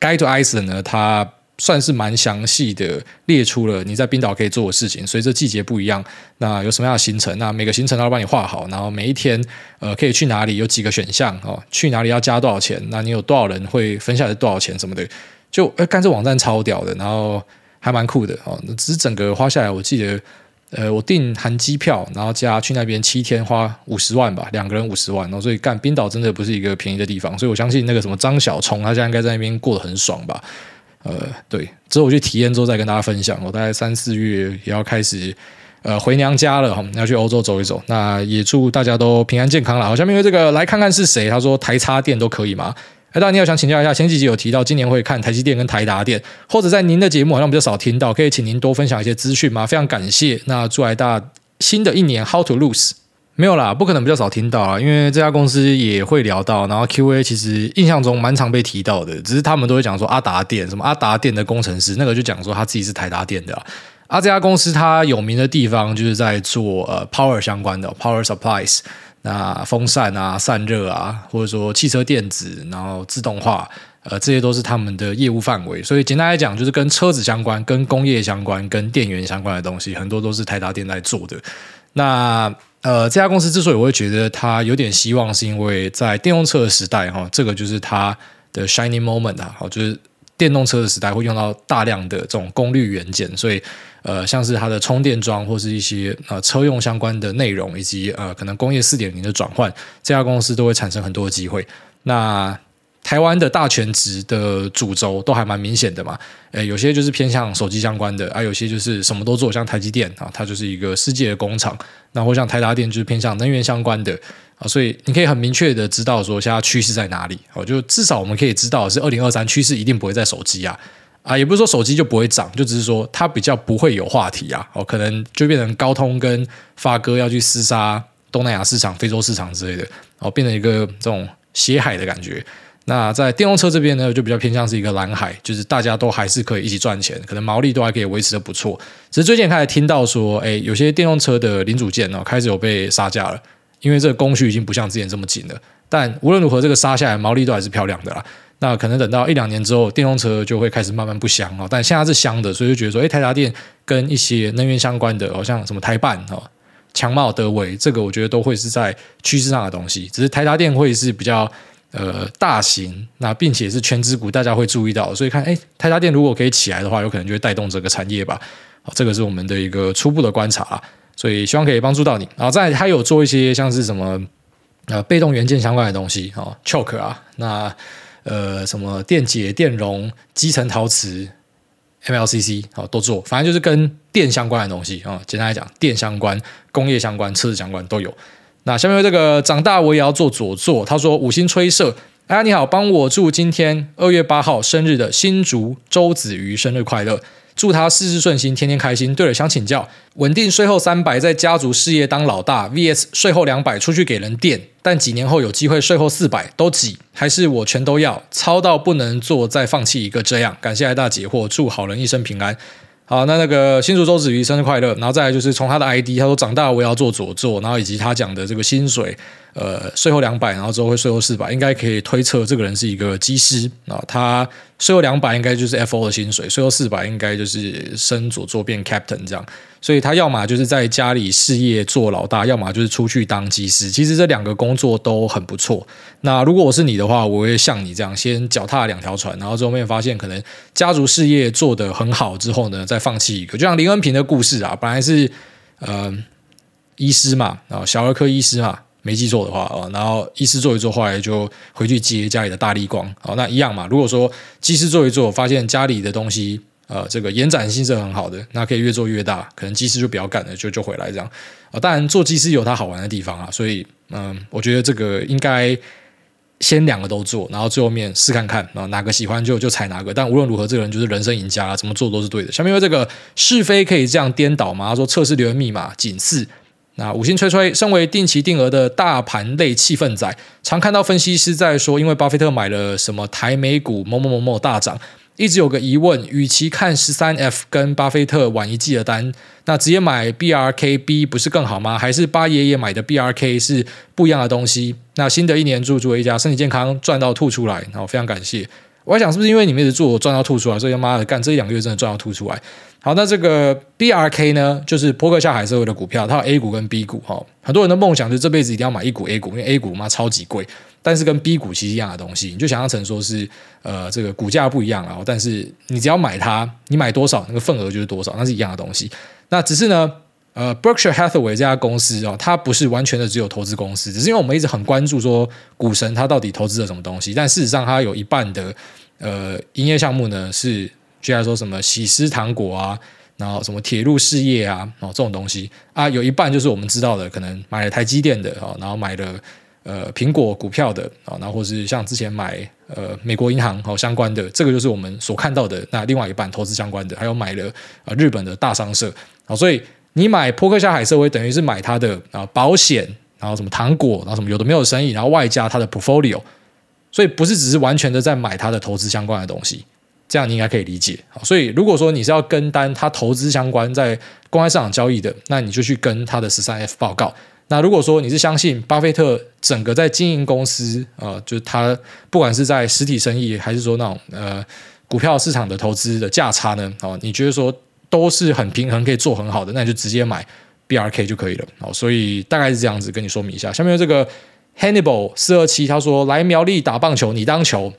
Guide to Iceland 呢，它算是蛮详细的列出了你在冰岛可以做的事情，随着季节不一样，那有什么样的行程？那每个行程都要帮你画好，然后每一天呃可以去哪里，有几个选项哦，去哪里要加多少钱？那你有多少人会分下来多少钱什么的？就哎，干这网站超屌的，然后。还蛮酷的哦，只是整个花下来，我记得，呃，我订含机票，然后加去那边七天花五十万吧，两个人五十万，然后所以干冰岛真的不是一个便宜的地方，所以我相信那个什么张小聪，他现在应该在那边过得很爽吧？呃，对，之后我去体验之后再跟大家分享。我大概三四月也要开始呃回娘家了哈，要去欧洲走一走。那也祝大家都平安健康了。好，下面因为这个来看看是谁？他说台插电都可以吗？哎，大家你好，想请教一下，前几集有提到今年会看台积电跟台达电，或者在您的节目好像比较少听到，可以请您多分享一些资讯吗？非常感谢。那祝大家新的一年 How to lose 没有啦，不可能比较少听到啊，因为这家公司也会聊到，然后 QA 其实印象中蛮常被提到的，只是他们都会讲说阿达电什么阿达电的工程师，那个就讲说他自己是台达电的啊。啊，这家公司它有名的地方就是在做呃 power 相关的 power supplies。那风扇啊、散热啊，或者说汽车电子，然后自动化，呃，这些都是他们的业务范围。所以简单来讲，就是跟车子相关、跟工业相关、跟电源相关的东西，很多都是台达电在做的。那呃，这家公司之所以我会觉得它有点希望，是因为在电动车的时代，哈，这个就是它的 shining moment 啊，好，就是。电动车的时代会用到大量的这种功率元件，所以呃，像是它的充电桩或是一些呃车用相关的内容，以及呃可能工业四点零的转换，这家公司都会产生很多的机会。那台湾的大权值的主轴都还蛮明显的嘛，诶，有些就是偏向手机相关的，啊，有些就是什么都做，像台积电啊，它就是一个世界的工厂，那或像台达电就是偏向能源相关的。啊，所以你可以很明确的知道说现在趋势在哪里。哦，就至少我们可以知道是二零二三趋势一定不会在手机啊，啊，也不是说手机就不会涨，就只是说它比较不会有话题啊。哦，可能就变成高通跟发哥要去厮杀东南亚市场、非洲市场之类的，哦，变成一个这种血海的感觉。那在电动车这边呢，就比较偏向是一个蓝海，就是大家都还是可以一起赚钱，可能毛利都还可以维持得不错。只是最近开始听到说，哎，有些电动车的零组件呢，开始有被杀价了。因为这个供需已经不像之前这么紧了，但无论如何，这个杀下来毛利都还是漂亮的啦。那可能等到一两年之后，电动车就会开始慢慢不香哦。但现在是香的，所以就觉得说，哎，台达电跟一些能源相关的，好像什么台半哦、强茂、德维，这个我觉得都会是在趋势上的东西。只是台达电会是比较呃大型，那并且是权值股，大家会注意到。所以看，哎，台达电如果可以起来的话，有可能就会带动整个产业吧。好，这个是我们的一个初步的观察。所以希望可以帮助到你，然后再还有做一些像是什么呃被动元件相关的东西哦，choke 啊，那呃什么电解、电容、基层陶瓷、MLCC 好都做，反正就是跟电相关的东西啊。简单来讲，电相关、工业相关、测试相关都有。那下面这个长大我也要做左座，他说五星吹射，哎你好，帮我祝今天二月八号生日的新竹周子瑜生日快乐。祝他事事顺心，天天开心。对了，想请教，稳定税后三百，在家族事业当老大，VS 税后两百出去给人垫，但几年后有机会税后四百，都挤，还是我全都要？操到不能做，再放弃一个这样。感谢艾大解惑，祝好人一生平安。好，那那个新竹周子瑜生日快乐。然后再来就是从他的 ID，他说长大我也要做左座，然后以及他讲的这个薪水。呃，税后两百，然后之后会税后四百，应该可以推测这个人是一个机师啊。他税后两百应该就是 FO 的薪水，税后四百应该就是升左作变 Captain 这样。所以他要么就是在家里事业做老大，要么就是出去当机师。其实这两个工作都很不错。那如果我是你的话，我会像你这样，先脚踏两条船，然后之后面发现可能家族事业做得很好之后呢，再放弃一个。就像林恩平的故事啊，本来是呃医师嘛，啊小儿科医师嘛。没记错的话啊，然后医师做一做，后来就回去接家里的大力光，好，那一样嘛。如果说技师做一做，发现家里的东西，呃，这个延展性是很好的，那可以越做越大，可能技师就不要干了，就就回来这样啊。当然，做技师有它好玩的地方啊，所以嗯，我觉得这个应该先两个都做，然后最后面试看看啊，哪个喜欢就就踩哪个。但无论如何，这个人就是人生赢家，怎么做都是对的。下面因为这个是非可以这样颠倒吗？他说测试留言密码仅四。那五星吹吹，身为定期定额的大盘类气氛仔，常看到分析师在说，因为巴菲特买了什么台美股某某某某大涨，一直有个疑问：与其看十三 F 跟巴菲特晚一季的单，那直接买 BRKB 不是更好吗？还是八爷爷买的 BRK 是不一样的东西？那新的一年祝诸位一家身体健康，赚到吐出来，然后非常感谢。我想，是不是因为你们一直做赚到吐出来，所以他妈的干这一两个月真的赚到吐出来？好，那这个 BRK 呢，就是波克夏海社会的股票，它有 A 股跟 B 股哈。很多人的梦想就是这辈子一定要买一股 A 股，因为 A 股嘛超级贵，但是跟 B 股其实一样的东西，你就想象成说是呃这个股价不一样，然后但是你只要买它，你买多少那个份额就是多少，那是一样的东西。那只是呢，呃，Berkshire Hathaway 这家公司哦，它不是完全的只有投资公司，只是因为我们一直很关注说股神他到底投资了什么东西，但事实上它有一半的。呃营业项目呢是，居然说什么喜诗糖果啊，然后什么铁路事业啊，哦这种东西啊，有一半就是我们知道的，可能买了台积电的啊，然后买了呃苹果股票的啊，然后或是像之前买呃美国银行好相关的，这个就是我们所看到的。那另外一半投资相关的，还有买了呃日本的大商社啊，所以你买波克夏海瑟威等于是买它的啊保险。然后什么糖果，然后什么有的没有生意，然后外加它的 portfolio，所以不是只是完全的在买它的投资相关的东西，这样你应该可以理解。所以如果说你是要跟单他投资相关在公开市场交易的，那你就去跟他的十三 F 报告。那如果说你是相信巴菲特整个在经营公司，呃，就是他不管是在实体生意还是说那种呃股票市场的投资的价差呢，哦，你觉得说都是很平衡，可以做很好的，那你就直接买。BRK 就可以了，好，所以大概是这样子跟你说明一下。下面这个 Hannibal 四二七他说，来苗栗打棒球，你当球。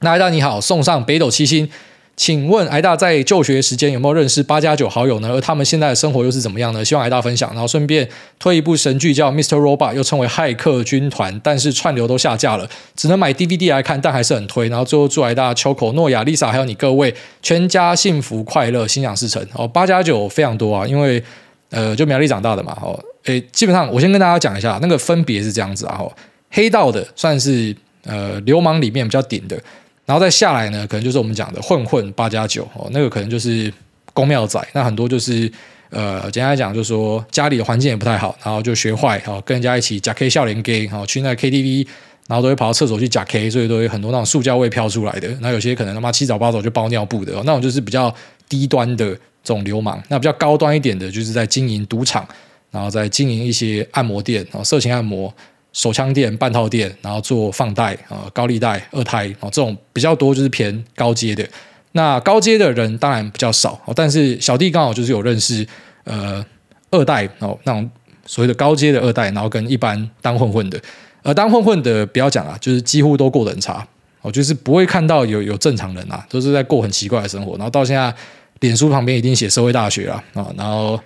那艾大你好，送上北斗七星。请问艾大在就学时间有没有认识八加九好友呢？而他们现在的生活又是怎么样呢？希望艾大分享。然后顺便推一部神剧叫 Mr. Robot，又称为骇客军团，但是串流都下架了，只能买 DVD 来看，但还是很推。然后最后祝艾大、秋口、诺亚、Lisa 还有你各位全家幸福快乐，心想事成。哦，八加九非常多啊，因为。呃，就苗栗长大的嘛，哦，诶，基本上我先跟大家讲一下，那个分别是这样子啊，吼，黑道的算是呃流氓里面比较顶的，然后再下来呢，可能就是我们讲的混混八加九哦，那个可能就是宫庙仔，那很多就是呃，简单来讲，就是说家里的环境也不太好，然后就学坏，哦，跟人家一起假 K 笑脸 gay，哦，去那 KTV，然后都会跑到厕所去假 K，所以都有很多那种塑胶味飘出来的，那有些可能他妈七早八早就包尿布的，那种就是比较低端的。这种流氓，那比较高端一点的，就是在经营赌场，然后在经营一些按摩店，然后色情按摩、手枪店、半套店，然后做放贷啊、高利贷、二胎啊，这种比较多，就是偏高阶的。那高阶的人当然比较少，但是小弟刚好就是有认识呃二代哦，那种所谓的高阶的二代，然后跟一般当混混的，呃，当混混的不要讲啊，就是几乎都过得很差哦，就是不会看到有有正常人啊，都是在过很奇怪的生活，然后到现在。脸书旁边一定写社会大学啊，啊，然后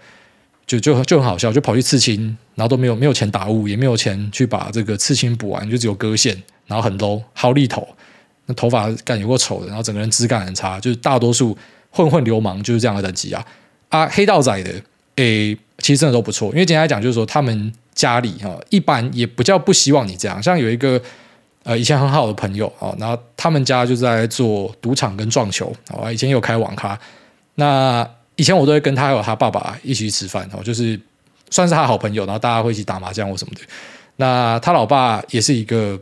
就就就很好笑，就跑去刺青，然后都没有没有钱打雾，也没有钱去把这个刺青补完，就只有割线，然后很 low，好利头，那头发感有够丑的，然后整个人质感很差，就是大多数混混流氓就是这样的等级啊啊，黑道仔的诶，其实真的都不错，因为简单来讲就是说他们家里哈一般也不叫不希望你这样，像有一个呃以前很好的朋友啊，然后他们家就在做赌场跟撞球啊，以前有开网咖。那以前我都会跟他还有他爸爸一起去吃饭哦，就是算是他好朋友，然后大家会一起打麻将或什么的。那他老爸也是一个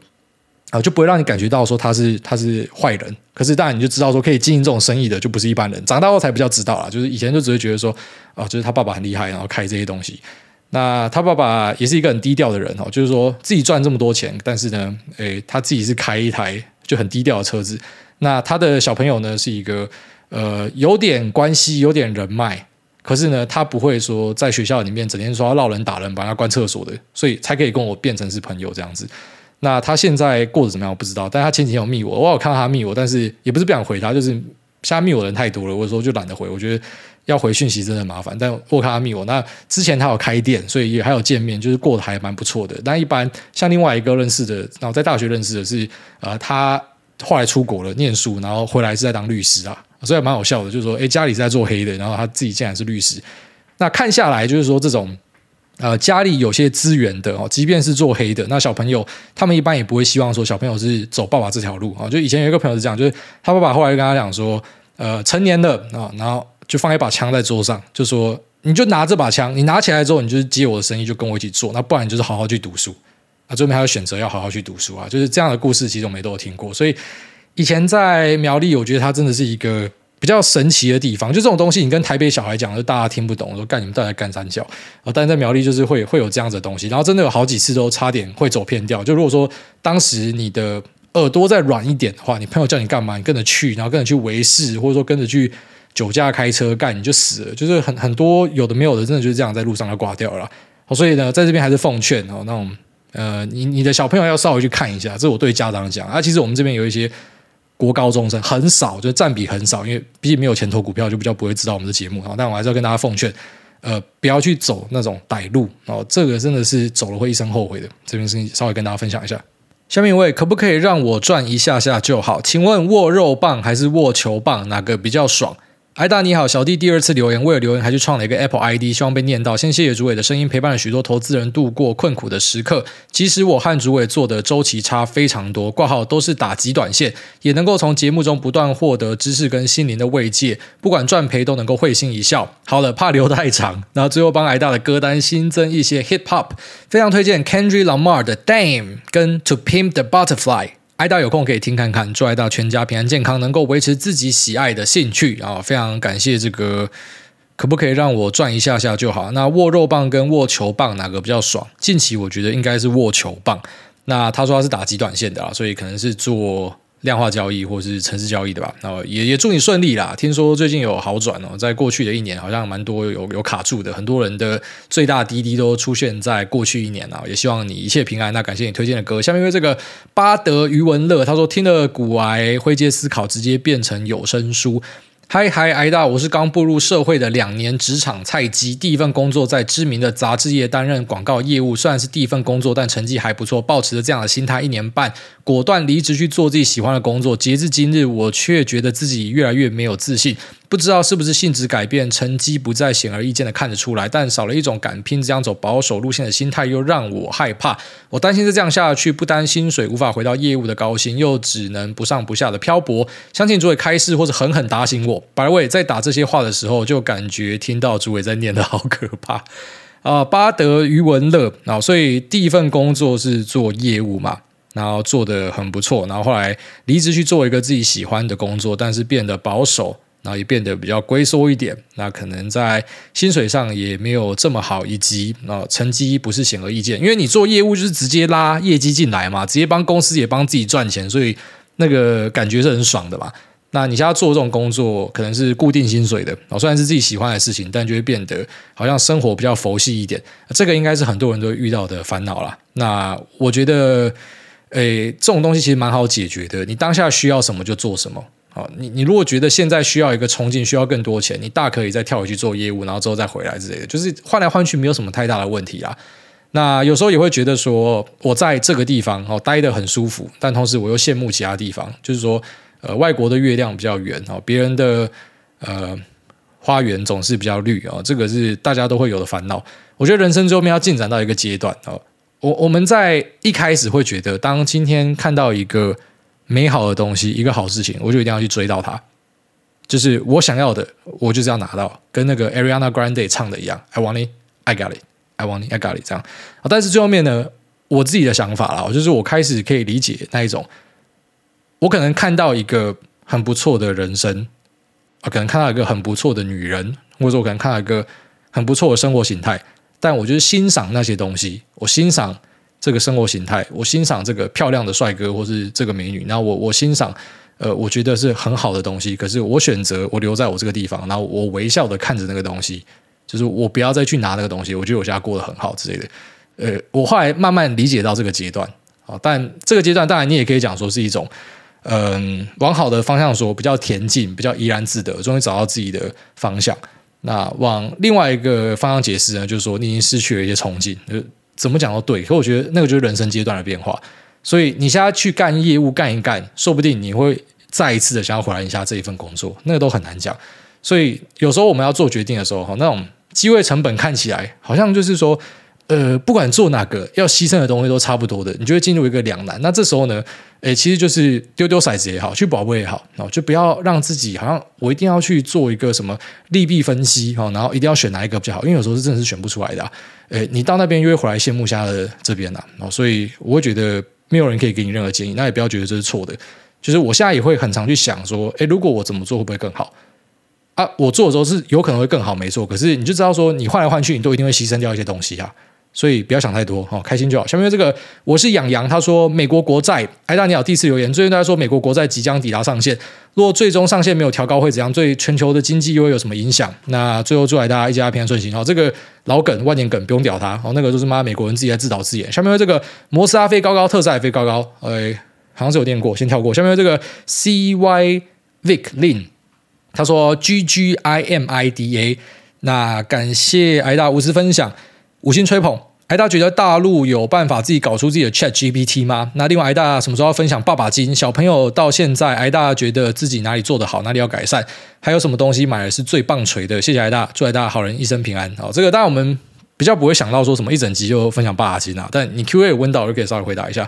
啊，就不会让你感觉到说他是他是坏人。可是当然你就知道说可以经营这种生意的就不是一般人。长大后才比较知道啦，就是以前就只会觉得说啊，就是他爸爸很厉害，然后开这些东西。那他爸爸也是一个很低调的人哦，就是说自己赚这么多钱，但是呢，诶，他自己是开一台就很低调的车子。那他的小朋友呢是一个。呃，有点关系，有点人脉，可是呢，他不会说在学校里面整天说要闹人、打人，把他关厕所的，所以才可以跟我变成是朋友这样子。那他现在过得怎么样？我不知道。但他前几天有密我，我有看到他密我，但是也不是不想回他，就是现在密我的人太多了，我说就懒得回。我觉得要回讯息真的很麻烦。但我看他密我，那之前他有开店，所以也还有见面，就是过得还蛮不错的。但一般像另外一个认识的，然后在大学认识的是，呃，他后来出国了念书，然后回来是在当律师啊。所以蛮好笑的，就是说，哎，家里是在做黑的，然后他自己竟然是律师。那看下来，就是说，这种呃家里有些资源的哦，即便是做黑的，那小朋友他们一般也不会希望说小朋友是走爸爸这条路啊。就以前有一个朋友是这样，就是他爸爸后来就跟他讲说，呃，成年了啊，然后就放一把枪在桌上，就说你就拿这把枪，你拿起来之后，你就是接我的生意，就跟我一起做，那不然你就是好好去读书啊。最后面还要选择要好好去读书啊，就是这样的故事，其实我们都有听过，所以。以前在苗栗，我觉得它真的是一个比较神奇的地方。就这种东西，你跟台北小孩讲，就大家听不懂，我说干你们到底在干三小啊？但在苗栗，就是会会有这样子的东西。然后真的有好几次都差点会走偏掉。就如果说当时你的耳朵再软一点的话，你朋友叫你干嘛，你跟着去，然后跟着去围视，或者说跟着去酒驾开车干，你就死了。就是很很多有的没有的，真的就是这样在路上就挂掉了。所以呢，在这边还是奉劝哦，那种呃，你你的小朋友要稍微去看一下。这是我对家长讲啊。其实我们这边有一些。国高中生很少，就占比很少，因为毕竟没有钱投股票，就比较不会知道我们的节目。但我还是要跟大家奉劝，呃，不要去走那种歹路哦，这个真的是走了会一生后悔的。这边是稍微跟大家分享一下。下面一位可不可以让我赚一下下就好？请问握肉棒还是握球棒哪个比较爽？艾大你好，小弟第二次留言，为了留言还去创了一个 Apple ID，希望被念到。先谢谢主委的声音陪伴了许多投资人度过困苦的时刻，即使我和主委做的周期差非常多，挂号都是打极短线，也能够从节目中不断获得知识跟心灵的慰藉，不管赚赔都能够会心一笑。好了，怕留太长，然后最后帮艾大的歌单新增一些 Hip Hop，非常推荐 Kendrick Lamar 的 Damn 跟 To Pimp the Butterfly。爱大有空可以听看看，祝爱大全家平安健康，能够维持自己喜爱的兴趣啊！非常感谢这个，可不可以让我转一下下就好？那握肉棒跟握球棒哪个比较爽？近期我觉得应该是握球棒。那他说他是打极短线的啊，所以可能是做。量化交易或是城市交易的吧，然后也也祝你顺利啦。听说最近有好转哦，在过去的一年好像蛮多有有卡住的，很多人的最大滴滴都出现在过去一年啊。也希望你一切平安。那感谢你推荐的歌，下面为这个巴德余文乐，他说听了古癌灰阶思考，直接变成有声书。嗨嗨，艾大，我是刚步入社会的两年职场菜鸡，第一份工作在知名的杂志业担任广告业务，虽然是第一份工作，但成绩还不错。保持着这样的心态，一年半果断离职去做自己喜欢的工作。截至今日，我却觉得自己越来越没有自信。不知道是不是性质改变，成绩不再显而易见的看得出来，但少了一种敢拼这样走保守路线的心态，又让我害怕。我担心是这样下去，不单薪水无法回到业务的高薪，又只能不上不下的漂泊。相信主委开示或者狠狠打醒我。白伟在打这些话的时候，就感觉听到主委在念的好可怕啊、巴德余文乐啊，所以第一份工作是做业务嘛，然后做得很不错，然后后来离职去做一个自己喜欢的工作，但是变得保守。然后也变得比较龟缩一点，那可能在薪水上也没有这么好，以及啊成绩不是显而易见，因为你做业务就是直接拉业绩进来嘛，直接帮公司也帮自己赚钱，所以那个感觉是很爽的嘛。那你现在做这种工作，可能是固定薪水的，哦虽然是自己喜欢的事情，但就会变得好像生活比较佛系一点，这个应该是很多人都会遇到的烦恼啦。那我觉得，诶，这种东西其实蛮好解决的，你当下需要什么就做什么。好，你你如果觉得现在需要一个冲劲，需要更多钱，你大可以再跳回去做业务，然后之后再回来之类的，就是换来换去没有什么太大的问题啊。那有时候也会觉得说，我在这个地方哦待得很舒服，但同时我又羡慕其他地方，就是说，呃，外国的月亮比较圆哦，别人的呃花园总是比较绿啊，这个是大家都会有的烦恼。我觉得人生最后面要进展到一个阶段哦，我我们在一开始会觉得，当今天看到一个。美好的东西，一个好事情，我就一定要去追到它。就是我想要的，我就是要拿到，跟那个 Ariana Grande 唱的一样，I want it, I got it, I want it, I got it，这样。但是最后面呢，我自己的想法啦，就是我开始可以理解那一种，我可能看到一个很不错的人生，啊，可能看到一个很不错的女人，或者我可能看到一个很不错的生活形态，但我就是欣赏那些东西，我欣赏。这个生活形态，我欣赏这个漂亮的帅哥或是这个美女，然后我我欣赏，呃，我觉得是很好的东西。可是我选择我留在我这个地方，然后我微笑的看着那个东西，就是我不要再去拿那个东西。我觉得我现在过得很好之类的。呃，我后来慢慢理解到这个阶段啊，但这个阶段当然你也可以讲说是一种，嗯，往好的方向说，比较恬静，比较怡然自得，终于找到自己的方向。那往另外一个方向解释呢，就是说你已经失去了一些冲劲，怎么讲都对，可我觉得那个就是人生阶段的变化。所以你现在去干业务干一干，说不定你会再一次的想要回来一下这一份工作，那个都很难讲。所以有时候我们要做决定的时候，哈，那种机会成本看起来好像就是说。呃，不管做哪个，要牺牲的东西都差不多的，你就会进入一个两难。那这时候呢，诶，其实就是丢丢骰子也好，去宝贝也好，哦，就不要让自己好像我一定要去做一个什么利弊分析，哈，然后一定要选哪一个比较好，因为有时候是真的是选不出来的。诶，你到那边又会回来羡慕下的这边呐，哦，所以我会觉得没有人可以给你任何建议，那也不要觉得这是错的。就是我现在也会很常去想说，诶，如果我怎么做会不会更好？啊，我做的时候是有可能会更好，没错。可是你就知道说，你换来换去，你都一定会牺牲掉一些东西啊。所以不要想太多，好，开心就好。下面这个我是养羊，他说美国国债，艾大你好，第一次留言。最近大家说美国国债即将抵达上限，若最终上限没有调高会怎样？对全球的经济又会有什么影响？那最后祝大家一家平安顺心。好，这个老梗万年梗不用屌他，好，那个都是妈美国人自己在自导自演。下面这个摩斯拉飞高高，特斯拉也飞高高，哎，好像是有念过，先跳过。下面这个 C Y Vic Lin，他说 G G I M I D A，那感谢艾大无私分享。五星吹捧，癌大觉得大陆有办法自己搞出自己的 Chat GPT 吗？那另外，癌大什么时候要分享爸爸经？小朋友到现在，癌大觉得自己哪里做得好，哪里要改善？还有什么东西买的是最棒锤的？谢谢癌大，祝癌大好人一生平安。好，这个当然我们比较不会想到说什么一整集就分享爸爸经啊，但你 Q&A 问到，就可以稍微回答一下。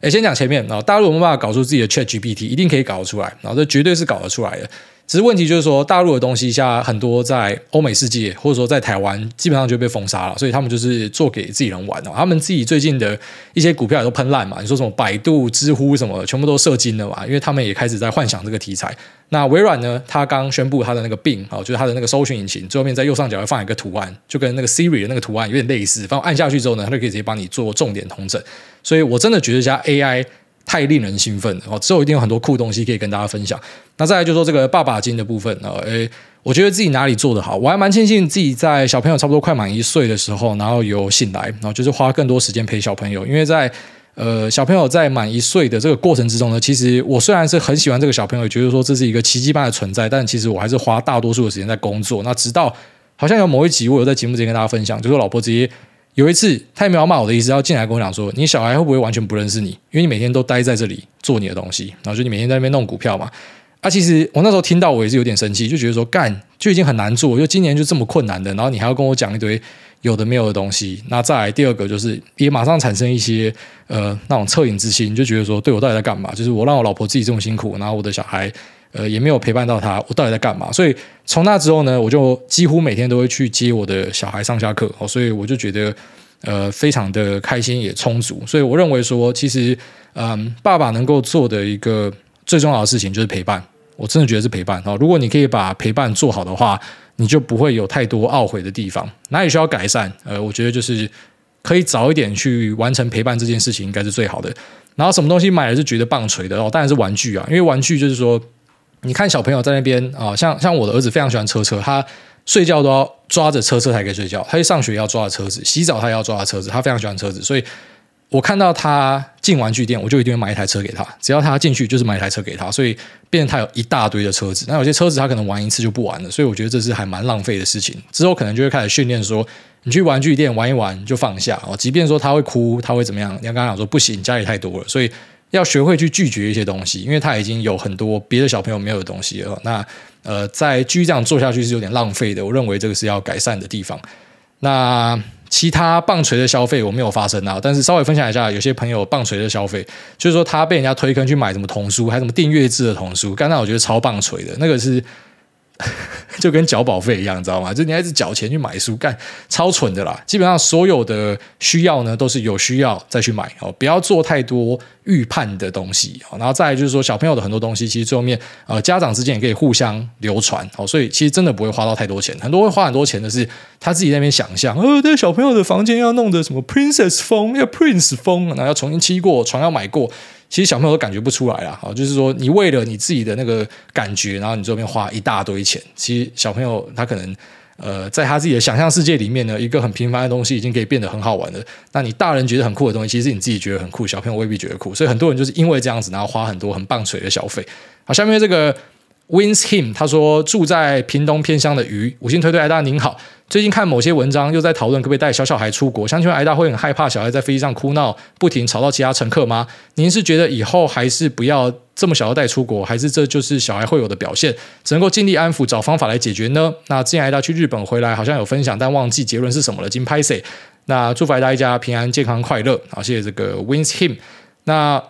哎，先讲前面啊，大陆有没有办法搞出自己的 Chat GPT？一定可以搞得出来，然后这绝对是搞得出来的。只是问题就是说，大陆的东西现在很多在欧美世界，或者说在台湾，基本上就被封杀了，所以他们就是做给自己人玩哦。他们自己最近的一些股票也都喷烂嘛，你说什么百度、知乎什么，全部都射精了嘛，因为他们也开始在幻想这个题材。那微软呢，他刚宣布他的那个病，哦，就是他的那个搜寻引擎，最后面在右上角会放一个图案，就跟那个 Siri 的那个图案有点类似，反正按下去之后呢，它就可以直接帮你做重点统整。所以我真的觉得加 AI。太令人兴奋了哦！之后一定有很多酷东西可以跟大家分享。那再来就说这个爸爸经的部分啊，诶，我觉得自己哪里做得好，我还蛮庆幸自己在小朋友差不多快满一岁的时候，然后有醒来，然后就是花更多时间陪小朋友。因为在呃小朋友在满一岁的这个过程之中呢，其实我虽然是很喜欢这个小朋友，觉得说这是一个奇迹般的存在，但其实我还是花大多数的时间在工作。那直到好像有某一集，我有在节目之前跟大家分享，就是老婆直接。有一次，他也没有骂我的意思，要进来跟我讲说：“你小孩会不会完全不认识你？因为你每天都待在这里做你的东西，然后就你每天在那边弄股票嘛。”啊，其实我那时候听到，我也是有点生气，就觉得说干就已经很难做，就今年就这么困难的，然后你还要跟我讲一堆有的没有的东西。那再来第二个，就是也马上产生一些呃那种恻隐之心，就觉得说，对我到底在干嘛？就是我让我老婆自己这么辛苦，然后我的小孩。呃，也没有陪伴到他，我到底在干嘛？所以从那之后呢，我就几乎每天都会去接我的小孩上下课哦，所以我就觉得呃非常的开心也充足。所以我认为说，其实嗯，爸爸能够做的一个最重要的事情就是陪伴。我真的觉得是陪伴哦。如果你可以把陪伴做好的话，你就不会有太多懊悔的地方。哪里需要改善？呃，我觉得就是可以早一点去完成陪伴这件事情，应该是最好的。然后什么东西买了是觉得棒槌的哦，当然是玩具啊，因为玩具就是说。你看小朋友在那边啊，像像我的儿子非常喜欢车车，他睡觉都要抓着车车才可以睡觉，他去上学要抓着车子，洗澡他也要抓着车子，他非常喜欢车子，所以我看到他进玩具店，我就一定会买一台车给他，只要他进去就是买一台车给他，所以变成他有一大堆的车子，那有些车子他可能玩一次就不玩了，所以我觉得这是还蛮浪费的事情。之后可能就会开始训练说，你去玩具店玩一玩就放下哦，即便说他会哭，他会怎么样，你要跟他讲说不行，家里太多了，所以。要学会去拒绝一些东西，因为他已经有很多别的小朋友没有的东西了。那呃，再继续这样做下去是有点浪费的。我认为这个是要改善的地方。那其他棒槌的消费我没有发生啊，但是稍微分享一下，有些朋友棒槌的消费，就是说他被人家推坑去买什么童书，还什么订阅制的童书。刚才我觉得超棒槌的，那个是。就跟缴保费一样，你知道吗？就你还是缴钱去买书，干超蠢的啦！基本上所有的需要呢，都是有需要再去买哦，不要做太多预判的东西。然后再来就是说，小朋友的很多东西，其实最后面呃，家长之间也可以互相流传哦，所以其实真的不会花到太多钱。很多会花很多钱的是他自己在那边想象，呃，这小朋友的房间要弄得什么 princess 风，要 prince 风，然后要重新漆过，床要买过。其实小朋友都感觉不出来啦，就是说你为了你自己的那个感觉，然后你这边花一大堆钱。其实小朋友他可能呃，在他自己的想象世界里面呢，一个很平凡的东西已经可以变得很好玩的。那你大人觉得很酷的东西，其实你自己觉得很酷，小朋友未必觉得酷。所以很多人就是因为这样子，然后花很多很棒槌的小费。好，下面这个。Wins him，他说住在屏东偏乡的鱼，五星推推癌大您好。最近看某些文章又在讨论可不可以带小小孩出国，想请问癌大会很害怕小孩在飞机上哭闹不停吵到其他乘客吗？您是觉得以后还是不要这么小要带出国，还是这就是小孩会有的表现，只能够尽力安抚，找方法来解决呢？那之前癌大去日本回来好像有分享，但忘记结论是什么了，金拍 C，。那祝福癌大一家平安健康快乐。好，谢谢这个 Wins him。那。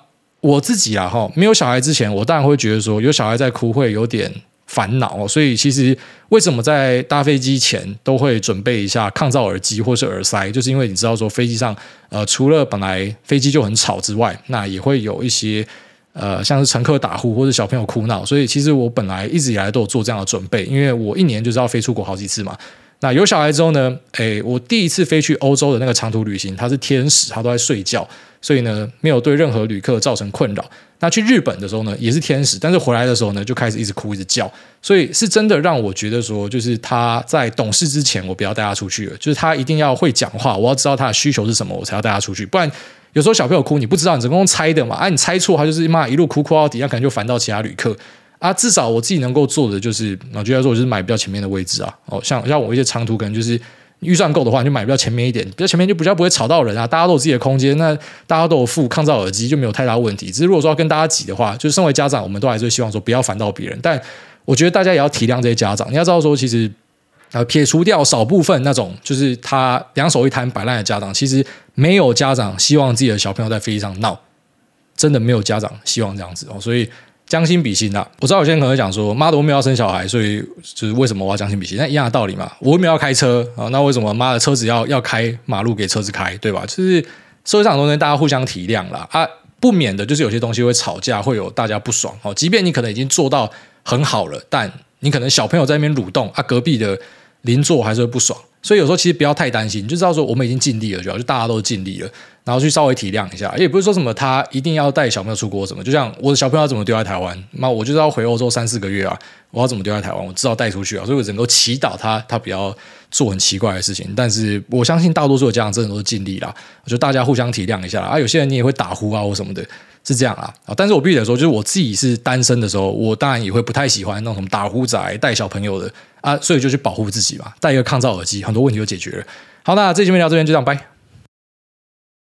我自己啊，哈，没有小孩之前，我当然会觉得说有小孩在哭会有点烦恼，所以其实为什么在搭飞机前都会准备一下抗噪耳机或是耳塞，就是因为你知道说飞机上呃除了本来飞机就很吵之外，那也会有一些呃像是乘客打呼或者小朋友哭闹，所以其实我本来一直以来都有做这样的准备，因为我一年就是要飞出国好几次嘛。那有小孩之后呢，诶，我第一次飞去欧洲的那个长途旅行，他是天使，他都在睡觉。所以呢，没有对任何旅客造成困扰。那去日本的时候呢，也是天使，但是回来的时候呢，就开始一直哭一直叫。所以是真的让我觉得说，就是他在懂事之前，我不要带他出去了。就是他一定要会讲话，我要知道他的需求是什么，我才要带他出去。不然有时候小朋友哭，你不知道，你只能用猜的嘛。啊，你猜错，他就是妈一路哭哭到底，那可能就烦到其他旅客啊。至少我自己能够做的就是，我觉得说，我就是买比较前面的位置啊。哦，像像我一些长途可能就是。预算够的话，就买比较前面一点，比较前面就比较不会吵到人啊。大家都有自己的空间，那大家都有副抗噪耳机，就没有太大问题。只是如果说要跟大家挤的话，就是身为家长，我们都还是希望说不要烦到别人。但我觉得大家也要体谅这些家长，你要知道说，其实呃撇除掉少部分那种就是他两手一摊摆烂的家长，其实没有家长希望自己的小朋友在飞机上闹，真的没有家长希望这样子哦。所以。将心比心呐、我知道有些人可能会讲说，妈的，我没有要生小孩，所以就是为什么我要将心比心？那一样的道理嘛，我没有要开车啊，那为什么妈的车子要要开马路给车子开，对吧？就是社会上的东西，大家互相体谅啦。啊，不免的就是有些东西会吵架，会有大家不爽哦。即便你可能已经做到很好了，但你可能小朋友在那边蠕动啊，隔壁的邻座还是会不爽。所以有时候其实不要太担心，就知道说我们已经尽力了，就要，就大家都尽力了，然后去稍微体谅一下，也不是说什么他一定要带小朋友出国什么，就像我的小朋友要怎么丢在台湾，那我就是要回欧洲三四个月啊，我要怎么丢在台湾，我知道带出去啊，所以我只能够祈祷他他不要做很奇怪的事情，但是我相信大多数的家长真的都是尽力啦，就大家互相体谅一下啊，有些人你也会打呼啊或什么的。是这样啊，但是我必须得说，就是我自己是单身的时候，我当然也会不太喜欢那种什么打呼仔带小朋友的啊，所以就去保护自己嘛，戴一个抗噪耳机，很多问题就解决了。好，那这期面聊这边就这样，拜。